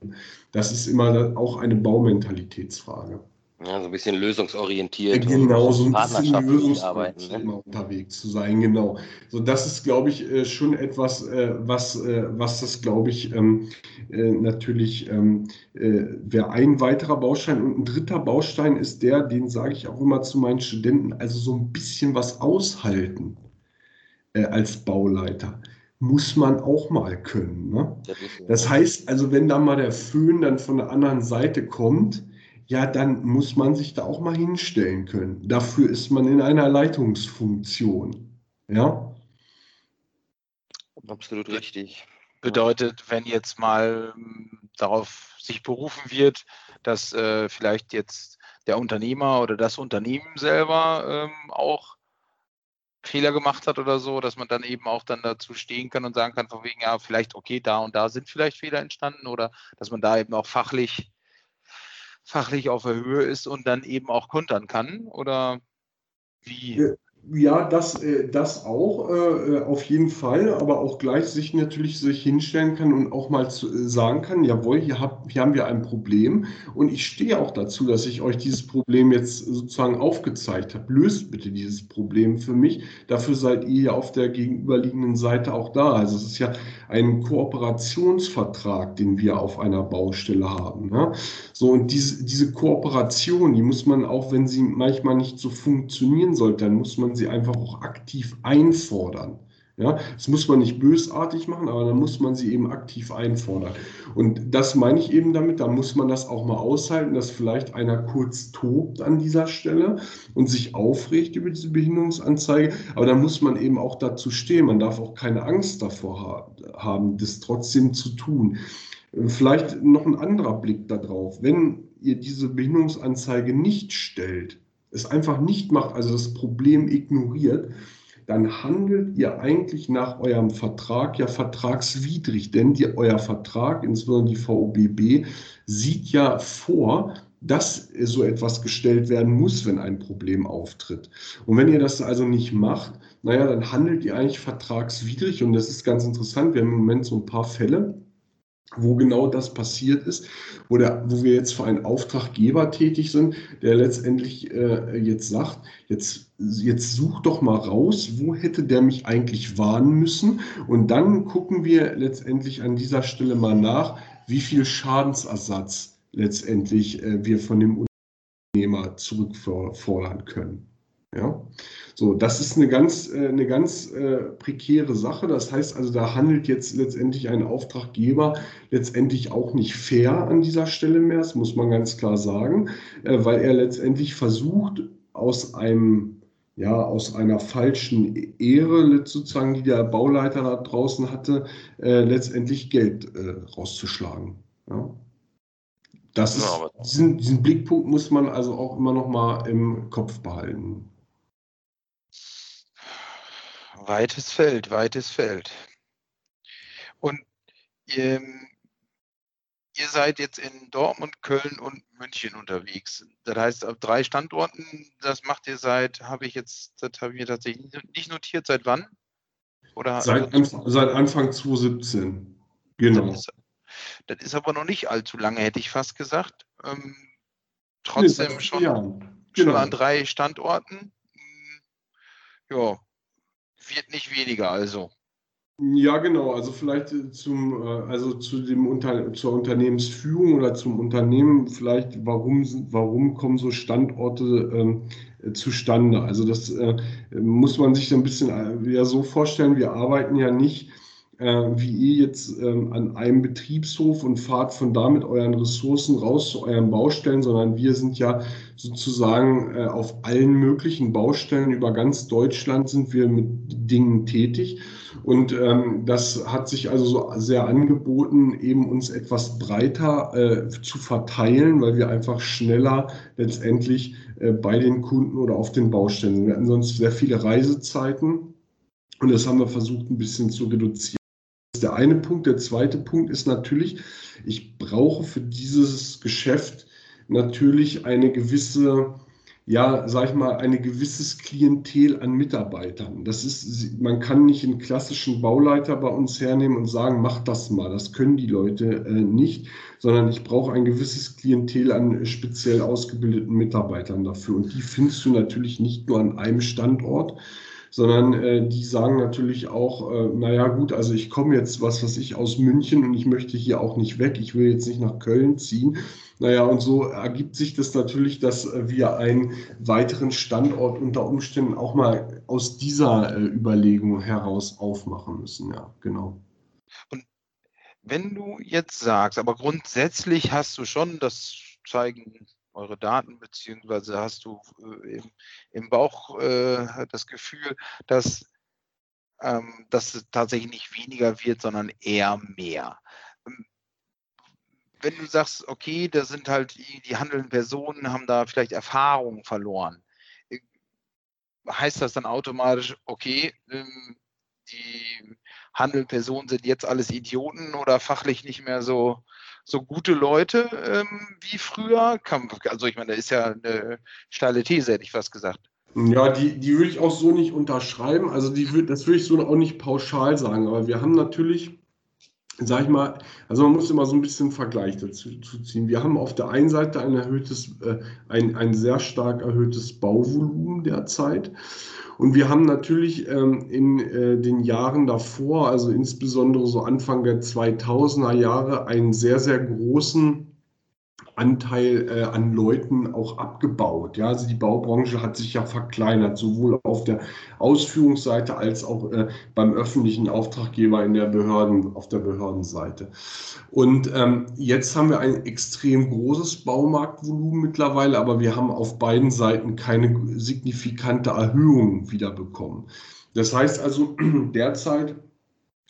Das ist immer auch eine Baumentalitätsfrage. Ja, so ein bisschen lösungsorientiert. Genau, so ein bisschen lösungsorientiert ne? unterwegs zu sein, genau. So, das ist, glaube ich, äh, schon etwas, äh, was, äh, was das, glaube ich, ähm, natürlich ähm, wäre ein weiterer Baustein. Und ein dritter Baustein ist der, den sage ich auch immer zu meinen Studenten, also so ein bisschen was aushalten als Bauleiter muss man auch mal können. Ne? Das heißt, also wenn da mal der Föhn dann von der anderen Seite kommt, ja, dann muss man sich da auch mal hinstellen können. Dafür ist man in einer Leitungsfunktion. Ja. Absolut richtig. Bedeutet, wenn jetzt mal ähm, darauf sich berufen wird, dass äh, vielleicht jetzt der Unternehmer oder das Unternehmen selber ähm, auch Fehler gemacht hat oder so, dass man dann eben auch dann dazu stehen kann und sagen kann, von wegen, ja, vielleicht, okay, da und da sind vielleicht Fehler entstanden oder dass man da eben auch fachlich fachlich auf der Höhe ist und dann eben auch kontern kann? Oder wie? Ja, das, äh, das auch, äh, äh, auf jeden Fall, aber auch gleich sich natürlich sich hinstellen kann und auch mal sagen kann, jawohl, hier haben wir ein Problem und ich stehe auch dazu, dass ich euch dieses Problem jetzt sozusagen aufgezeigt habe. Löst bitte dieses Problem für mich. Dafür seid ihr ja auf der gegenüberliegenden Seite auch da. Also es ist ja ein Kooperationsvertrag, den wir auf einer Baustelle haben. Ne? So, und diese, diese Kooperation, die muss man auch, wenn sie manchmal nicht so funktionieren sollte, dann muss man sie einfach auch aktiv einfordern. Ja, das muss man nicht bösartig machen, aber dann muss man sie eben aktiv einfordern. Und das meine ich eben damit, da muss man das auch mal aushalten, dass vielleicht einer kurz tobt an dieser Stelle und sich aufregt über diese Behinderungsanzeige. Aber da muss man eben auch dazu stehen. Man darf auch keine Angst davor haben, das trotzdem zu tun. Vielleicht noch ein anderer Blick darauf. Wenn ihr diese Behinderungsanzeige nicht stellt, es einfach nicht macht, also das Problem ignoriert, dann handelt ihr eigentlich nach eurem Vertrag ja vertragswidrig, denn die, euer Vertrag, insbesondere die VOBB, sieht ja vor, dass so etwas gestellt werden muss, wenn ein Problem auftritt. Und wenn ihr das also nicht macht, naja, dann handelt ihr eigentlich vertragswidrig und das ist ganz interessant. Wir haben im Moment so ein paar Fälle, wo genau das passiert ist, wo, der, wo wir jetzt für einen Auftraggeber tätig sind, der letztendlich äh, jetzt sagt, jetzt, jetzt such doch mal raus, wo hätte der mich eigentlich warnen müssen und dann gucken wir letztendlich an dieser Stelle mal nach, wie viel Schadensersatz letztendlich äh, wir von dem Unternehmer zurückfordern können. Ja, so, das ist eine ganz, äh, eine ganz äh, prekäre Sache. Das heißt also, da handelt jetzt letztendlich ein Auftraggeber letztendlich auch nicht fair an dieser Stelle mehr, das muss man ganz klar sagen, äh, weil er letztendlich versucht, aus einem ja, aus einer falschen Ehre, sozusagen, die der Bauleiter da draußen hatte, äh, letztendlich Geld äh, rauszuschlagen. Ja. Das ist, diesen, diesen Blickpunkt muss man also auch immer noch mal im Kopf behalten. Weites Feld, weites Feld. Und ähm, ihr seid jetzt in Dortmund, Köln und München unterwegs. Das heißt, auf drei Standorten, das macht ihr seit, habe ich jetzt, das habe ich mir tatsächlich nicht notiert, seit wann? Oder seit, Anfang, seit Anfang 2017. Genau. Das ist, das ist, aber noch nicht allzu lange, hätte ich fast gesagt. Ähm, trotzdem nee, schon, genau. schon an drei Standorten. Ja, wird nicht weniger, also. Ja, genau. Also vielleicht äh, zum, äh, also zu dem Unter zur Unternehmensführung oder zum Unternehmen vielleicht, warum, warum kommen so Standorte ähm, zustande? Also das äh, muss man sich ein bisschen äh, ja so vorstellen. Wir arbeiten ja nicht äh, wie ihr jetzt ähm, an einem Betriebshof und fahrt von da mit euren Ressourcen raus zu euren Baustellen, sondern wir sind ja sozusagen äh, auf allen möglichen Baustellen über ganz Deutschland sind wir mit Dingen tätig. Und ähm, das hat sich also so sehr angeboten, eben uns etwas breiter äh, zu verteilen, weil wir einfach schneller letztendlich äh, bei den Kunden oder auf den Baustellen sind. Wir hatten sonst sehr viele Reisezeiten und das haben wir versucht ein bisschen zu reduzieren ist der eine Punkt. Der zweite Punkt ist natürlich, ich brauche für dieses Geschäft natürlich eine gewisse, ja, sag ich mal, eine gewisses Klientel an Mitarbeitern. Das ist, man kann nicht einen klassischen Bauleiter bei uns hernehmen und sagen, mach das mal. Das können die Leute äh, nicht, sondern ich brauche ein gewisses Klientel an speziell ausgebildeten Mitarbeitern dafür. Und die findest du natürlich nicht nur an einem Standort, sondern äh, die sagen natürlich auch, äh, naja gut, also ich komme jetzt, was weiß ich, aus München und ich möchte hier auch nicht weg, ich will jetzt nicht nach Köln ziehen. Naja, und so ergibt sich das natürlich, dass wir einen weiteren Standort unter Umständen auch mal aus dieser äh, Überlegung heraus aufmachen müssen. Ja, genau. Und wenn du jetzt sagst, aber grundsätzlich hast du schon, das zeigen eure Daten, beziehungsweise hast du äh, im, im, Bauch äh, das Gefühl, dass, ähm, dass es tatsächlich nicht weniger wird, sondern eher mehr. Ähm, wenn du sagst, okay, da sind halt die, die handelnden Personen, haben da vielleicht Erfahrungen verloren, äh, heißt das dann automatisch, okay, ähm, die handelnden Personen sind jetzt alles Idioten oder fachlich nicht mehr so so gute Leute ähm, wie früher. Also ich meine, da ist ja eine steile These, hätte ich fast gesagt. Ja, die, die würde ich auch so nicht unterschreiben. Also die, das würde ich so auch nicht pauschal sagen. Aber wir haben natürlich sag ich mal, also man muss immer so ein bisschen Vergleich dazu ziehen. Wir haben auf der einen Seite ein erhöhtes, äh, ein, ein sehr stark erhöhtes Bauvolumen derzeit. Und wir haben natürlich ähm, in äh, den Jahren davor, also insbesondere so Anfang der 2000er Jahre, einen sehr, sehr großen Anteil äh, an Leuten auch abgebaut. Ja, also die Baubranche hat sich ja verkleinert, sowohl auf der Ausführungsseite als auch äh, beim öffentlichen Auftraggeber in der Behörden, auf der Behördenseite. Und ähm, jetzt haben wir ein extrem großes Baumarktvolumen mittlerweile, aber wir haben auf beiden Seiten keine signifikante Erhöhung wiederbekommen. Das heißt also derzeit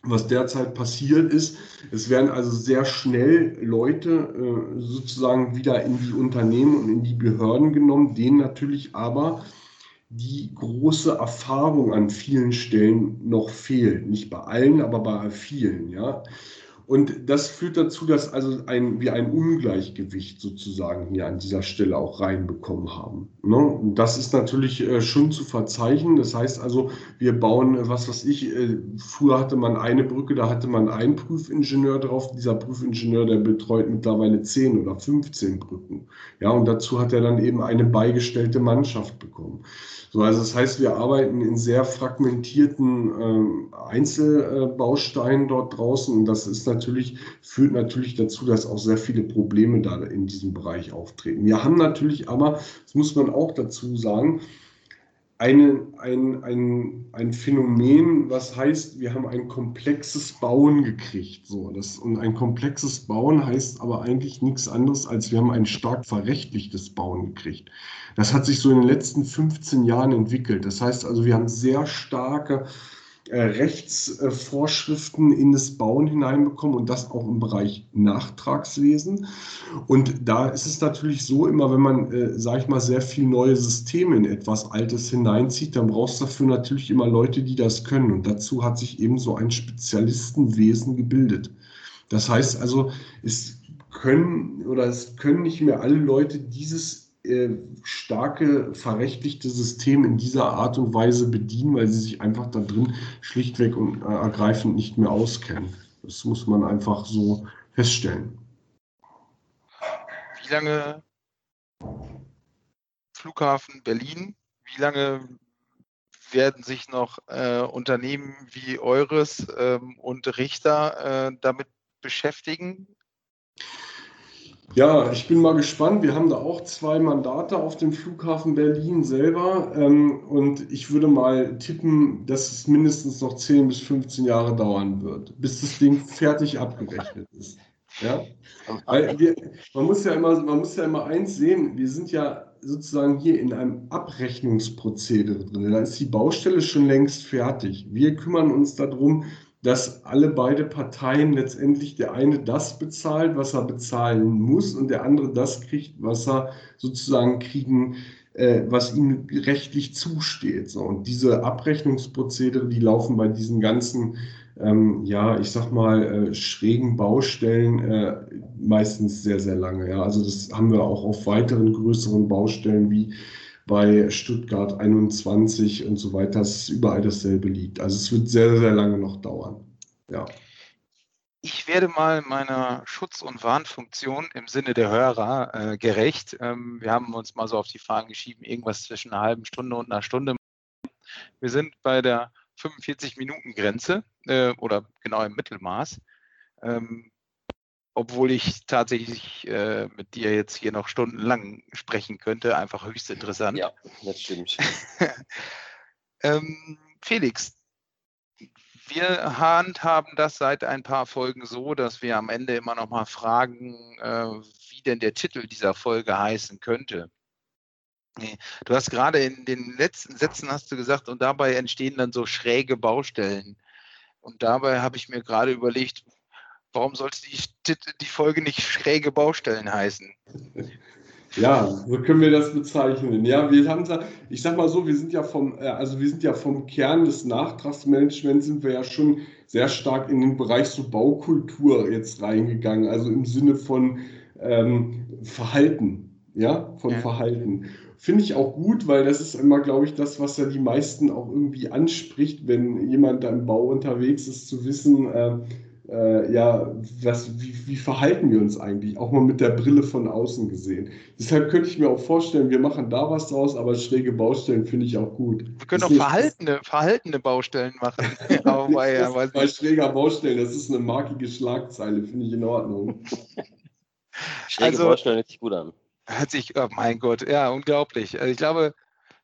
was derzeit passiert ist. Es werden also sehr schnell Leute äh, sozusagen wieder in die Unternehmen und in die Behörden genommen, denen natürlich aber die große Erfahrung an vielen Stellen noch fehlt. Nicht bei allen, aber bei vielen. Ja. Und das führt dazu, dass also ein, wir ein Ungleichgewicht sozusagen hier an dieser Stelle auch reinbekommen haben. Ne? Und das ist natürlich äh, schon zu verzeichnen. Das heißt also, wir bauen, äh, was weiß ich, äh, früher hatte man eine Brücke, da hatte man einen Prüfingenieur drauf. Dieser Prüfingenieur, der betreut mittlerweile 10 oder 15 Brücken. Ja, und dazu hat er dann eben eine beigestellte Mannschaft bekommen. So, also das heißt, wir arbeiten in sehr fragmentierten ähm, Einzelbausteinen dort draußen und das ist natürlich, führt natürlich dazu, dass auch sehr viele Probleme da in diesem Bereich auftreten. Wir haben natürlich aber, das muss man auch dazu sagen, eine, ein, ein, ein Phänomen, was heißt, wir haben ein komplexes Bauen gekriegt. So, das, und ein komplexes Bauen heißt aber eigentlich nichts anderes, als wir haben ein stark verrechtlichtes Bauen gekriegt. Das hat sich so in den letzten 15 Jahren entwickelt. Das heißt also, wir haben sehr starke Rechtsvorschriften in das Bauen hineinbekommen und das auch im Bereich Nachtragswesen. Und da ist es natürlich so, immer wenn man, äh, sage ich mal, sehr viel neue Systeme in etwas Altes hineinzieht, dann brauchst du dafür natürlich immer Leute, die das können. Und dazu hat sich eben so ein Spezialistenwesen gebildet. Das heißt also, es können oder es können nicht mehr alle Leute dieses äh, starke verrechtlichte System in dieser Art und Weise bedienen, weil sie sich einfach da drin schlichtweg und äh, ergreifend nicht mehr auskennen. Das muss man einfach so feststellen. Wie lange Flughafen Berlin, wie lange werden sich noch äh, Unternehmen wie eures ähm, und Richter äh, damit beschäftigen? Ja, ich bin mal gespannt. Wir haben da auch zwei Mandate auf dem Flughafen Berlin selber. Ähm, und ich würde mal tippen, dass es mindestens noch 10 bis 15 Jahre dauern wird, bis das Ding fertig abgerechnet ist. Ja? Weil wir, man, muss ja immer, man muss ja immer eins sehen, wir sind ja sozusagen hier in einem Abrechnungsprozedere drin. Da ist die Baustelle schon längst fertig. Wir kümmern uns darum, dass alle beide Parteien letztendlich der eine das bezahlt, was er bezahlen muss, und der andere das kriegt, was er sozusagen kriegen, äh, was ihm rechtlich zusteht. So, und diese Abrechnungsprozedere, die laufen bei diesen ganzen, ähm, ja, ich sag mal, äh, schrägen Baustellen äh, meistens sehr, sehr lange. Ja, also das haben wir auch auf weiteren größeren Baustellen wie bei Stuttgart 21 und so weiter, dass überall dasselbe liegt. Also es wird sehr, sehr lange noch dauern. Ja. Ich werde mal meiner Schutz- und Warnfunktion im Sinne der Hörer äh, gerecht. Ähm, wir haben uns mal so auf die Fahnen geschrieben, irgendwas zwischen einer halben Stunde und einer Stunde. Wir sind bei der 45-Minuten-Grenze äh, oder genau im Mittelmaß. Ähm, obwohl ich tatsächlich äh, mit dir jetzt hier noch stundenlang sprechen könnte. Einfach höchst interessant. Ja, das stimmt. ähm, Felix, wir handhaben das seit ein paar Folgen so, dass wir am Ende immer noch mal fragen, äh, wie denn der Titel dieser Folge heißen könnte. Du hast gerade in den letzten Sätzen hast du gesagt, und dabei entstehen dann so schräge Baustellen. Und dabei habe ich mir gerade überlegt, warum sollte die, die Folge nicht schräge Baustellen heißen? Ja, so können wir das bezeichnen. Ja, wir haben ich sag mal so, wir sind ja vom, äh, also wir sind ja vom Kern des Nachtragsmanagements sind wir ja schon sehr stark in den Bereich so Baukultur jetzt reingegangen, also im Sinne von ähm, Verhalten. ja, von ja. Verhalten. Finde ich auch gut, weil das ist immer, glaube ich, das, was ja die meisten auch irgendwie anspricht, wenn jemand da im Bau unterwegs ist, zu wissen, äh, äh, ja, was, wie, wie, verhalten wir uns eigentlich, auch mal mit der Brille von außen gesehen. Deshalb könnte ich mir auch vorstellen, wir machen da was draus, aber schräge Baustellen finde ich auch gut. Wir können auch verhaltene, verhaltene Baustellen machen. bei, ja, bei schräger Baustellen, das ist eine markige Schlagzeile, finde ich in Ordnung. Schräge also, Baustellen hört sich gut an. Hört sich, oh mein Gott, ja, unglaublich. Also ich glaube,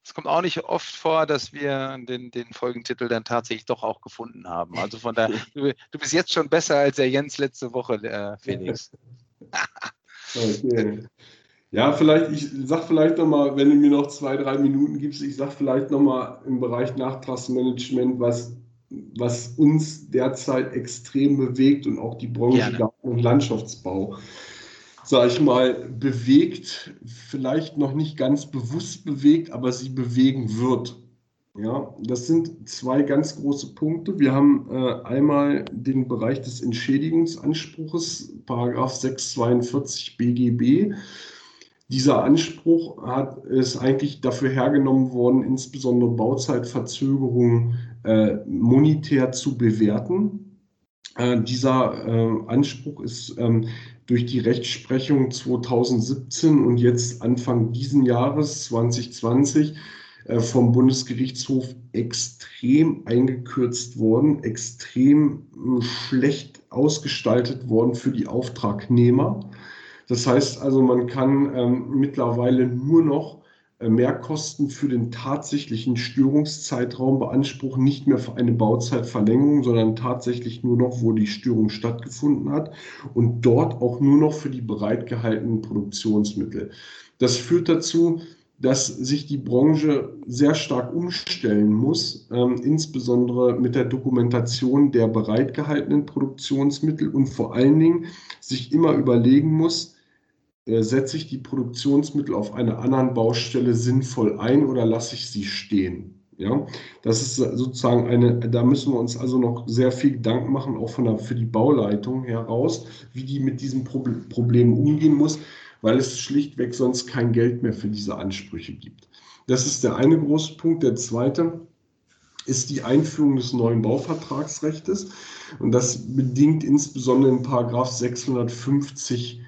es kommt auch nicht oft vor, dass wir den, den Folgentitel dann tatsächlich doch auch gefunden haben. Also von daher, du, du bist jetzt schon besser als der Jens letzte Woche, äh, Felix. okay. Ja, vielleicht, ich sag vielleicht nochmal, wenn du mir noch zwei, drei Minuten gibst, ich sag vielleicht nochmal im Bereich Nachtragsmanagement, was, was uns derzeit extrem bewegt und auch die Branche Garten- und Landschaftsbau sage ich mal, bewegt, vielleicht noch nicht ganz bewusst bewegt, aber sie bewegen wird. Ja, das sind zwei ganz große Punkte. Wir haben äh, einmal den Bereich des Entschädigungsanspruches, Paragraph 642 BGB. Dieser Anspruch hat, ist eigentlich dafür hergenommen worden, insbesondere Bauzeitverzögerungen äh, monetär zu bewerten. Äh, dieser äh, Anspruch ist ähm, durch die Rechtsprechung 2017 und jetzt Anfang diesen Jahres 2020 äh, vom Bundesgerichtshof extrem eingekürzt worden, extrem hm, schlecht ausgestaltet worden für die Auftragnehmer. Das heißt also, man kann ähm, mittlerweile nur noch Mehrkosten für den tatsächlichen Störungszeitraum beanspruchen, nicht mehr für eine Bauzeitverlängerung, sondern tatsächlich nur noch, wo die Störung stattgefunden hat und dort auch nur noch für die bereitgehaltenen Produktionsmittel. Das führt dazu, dass sich die Branche sehr stark umstellen muss, äh, insbesondere mit der Dokumentation der bereitgehaltenen Produktionsmittel und vor allen Dingen sich immer überlegen muss, äh, setze ich die Produktionsmittel auf einer anderen Baustelle sinnvoll ein oder lasse ich sie stehen? Ja, das ist sozusagen eine, da müssen wir uns also noch sehr viel Gedanken machen, auch von der, für die Bauleitung heraus, wie die mit diesem Problem umgehen muss, weil es schlichtweg sonst kein Geld mehr für diese Ansprüche gibt. Das ist der eine große Punkt. Der zweite ist die Einführung des neuen Bauvertragsrechts. Und das bedingt insbesondere in Paragraph 650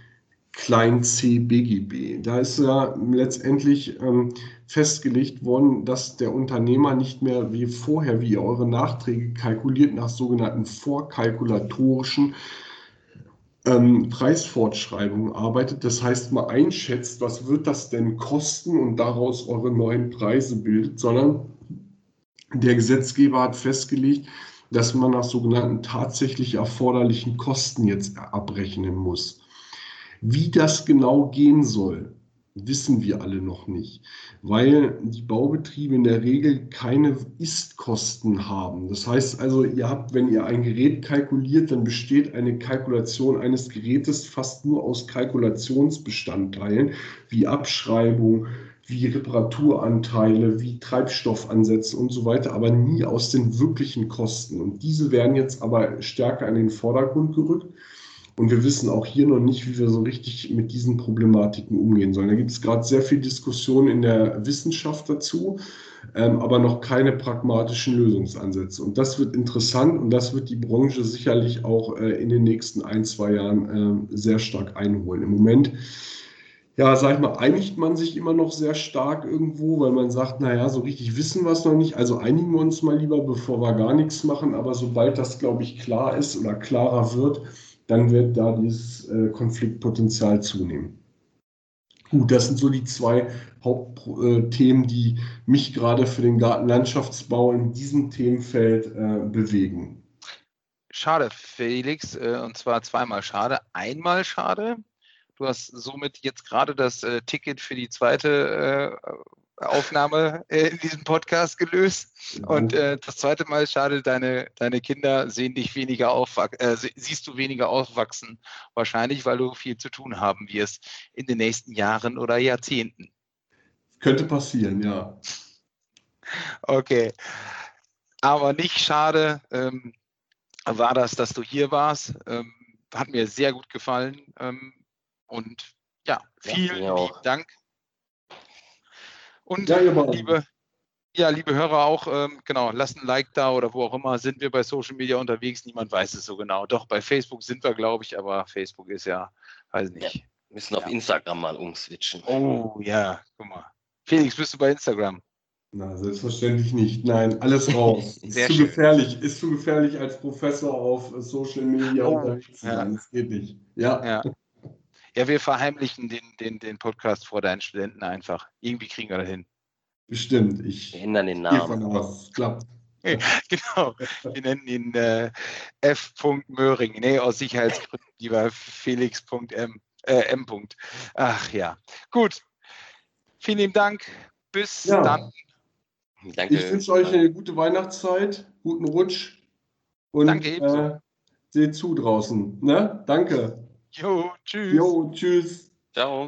klein c BGB. Da ist ja letztendlich ähm, festgelegt worden, dass der Unternehmer nicht mehr wie vorher, wie eure Nachträge kalkuliert, nach sogenannten vorkalkulatorischen ähm, Preisfortschreibungen arbeitet. Das heißt, man einschätzt, was wird das denn kosten und daraus eure neuen Preise bildet, sondern der Gesetzgeber hat festgelegt, dass man nach sogenannten tatsächlich erforderlichen Kosten jetzt abrechnen muss. Wie das genau gehen soll, wissen wir alle noch nicht, weil die Baubetriebe in der Regel keine Istkosten haben. Das heißt also, ihr habt, wenn ihr ein Gerät kalkuliert, dann besteht eine Kalkulation eines Gerätes fast nur aus Kalkulationsbestandteilen wie Abschreibung, wie Reparaturanteile, wie Treibstoffansätze und so weiter, aber nie aus den wirklichen Kosten. Und diese werden jetzt aber stärker in den Vordergrund gerückt. Und wir wissen auch hier noch nicht, wie wir so richtig mit diesen Problematiken umgehen sollen. Da gibt es gerade sehr viel Diskussion in der Wissenschaft dazu, ähm, aber noch keine pragmatischen Lösungsansätze. Und das wird interessant und das wird die Branche sicherlich auch äh, in den nächsten ein, zwei Jahren äh, sehr stark einholen. Im Moment ja, sag ich mal, einigt man sich immer noch sehr stark irgendwo, weil man sagt, naja, so richtig wissen wir es noch nicht. Also einigen wir uns mal lieber, bevor wir gar nichts machen. Aber sobald das, glaube ich, klar ist oder klarer wird, dann wird da dieses äh, Konfliktpotenzial zunehmen. Gut, das sind so die zwei Hauptthemen, die mich gerade für den Gartenlandschaftsbau in diesem Themenfeld äh, bewegen. Schade, Felix, äh, und zwar zweimal schade. Einmal schade. Du hast somit jetzt gerade das äh, Ticket für die zweite äh, Aufnahme äh, in diesem Podcast gelöst. Und äh, das zweite Mal schade, deine, deine Kinder sehen dich weniger aufwachsen, äh, siehst du weniger aufwachsen, wahrscheinlich, weil du viel zu tun haben wirst in den nächsten Jahren oder Jahrzehnten. Könnte passieren, ja. Okay. Aber nicht schade ähm, war das, dass du hier warst. Ähm, hat mir sehr gut gefallen. Ähm, und Ja, vielen auch. lieben Dank. Und Ja, liebe, ja, liebe Hörer auch, ähm, genau, lasst ein Like da oder wo auch immer. Sind wir bei Social Media unterwegs? Niemand weiß es so genau. Doch, bei Facebook sind wir, glaube ich, aber Facebook ist ja, weiß nicht. Müssen auf Ja. Instagram mal umswitchen. Oh, ja, guck mal. Felix, bist du bei Instagram? Na, selbstverständlich nicht. Nein, alles raus. ist Sehr zu schön. gefährlich. Ist zu gefährlich als Professor auf äh, Social Media Oh, unterwegs zu ja. sein. Das geht nicht. Ja, Ja. Ja, wir verheimlichen den, den, den Podcast vor deinen Studenten einfach. Irgendwie kriegen wir das hin. bestimmt. Ich Wir ändern den Namen. von aus. Klappt. Genau. Wir nennen ihn äh, F. Möhring. Nee, aus Sicherheitsgründen lieber Felix.m. Äh, M. Ach ja. Gut. Vielen lieben Dank. Bis Ja. dann. Danke. Ich wünsche euch eine gute Weihnachtszeit, guten Rutsch und Danke, ebenso. äh, seht zu draußen. Ne? Danke. Jo, tschüss. Jo, tschüss. Ciao.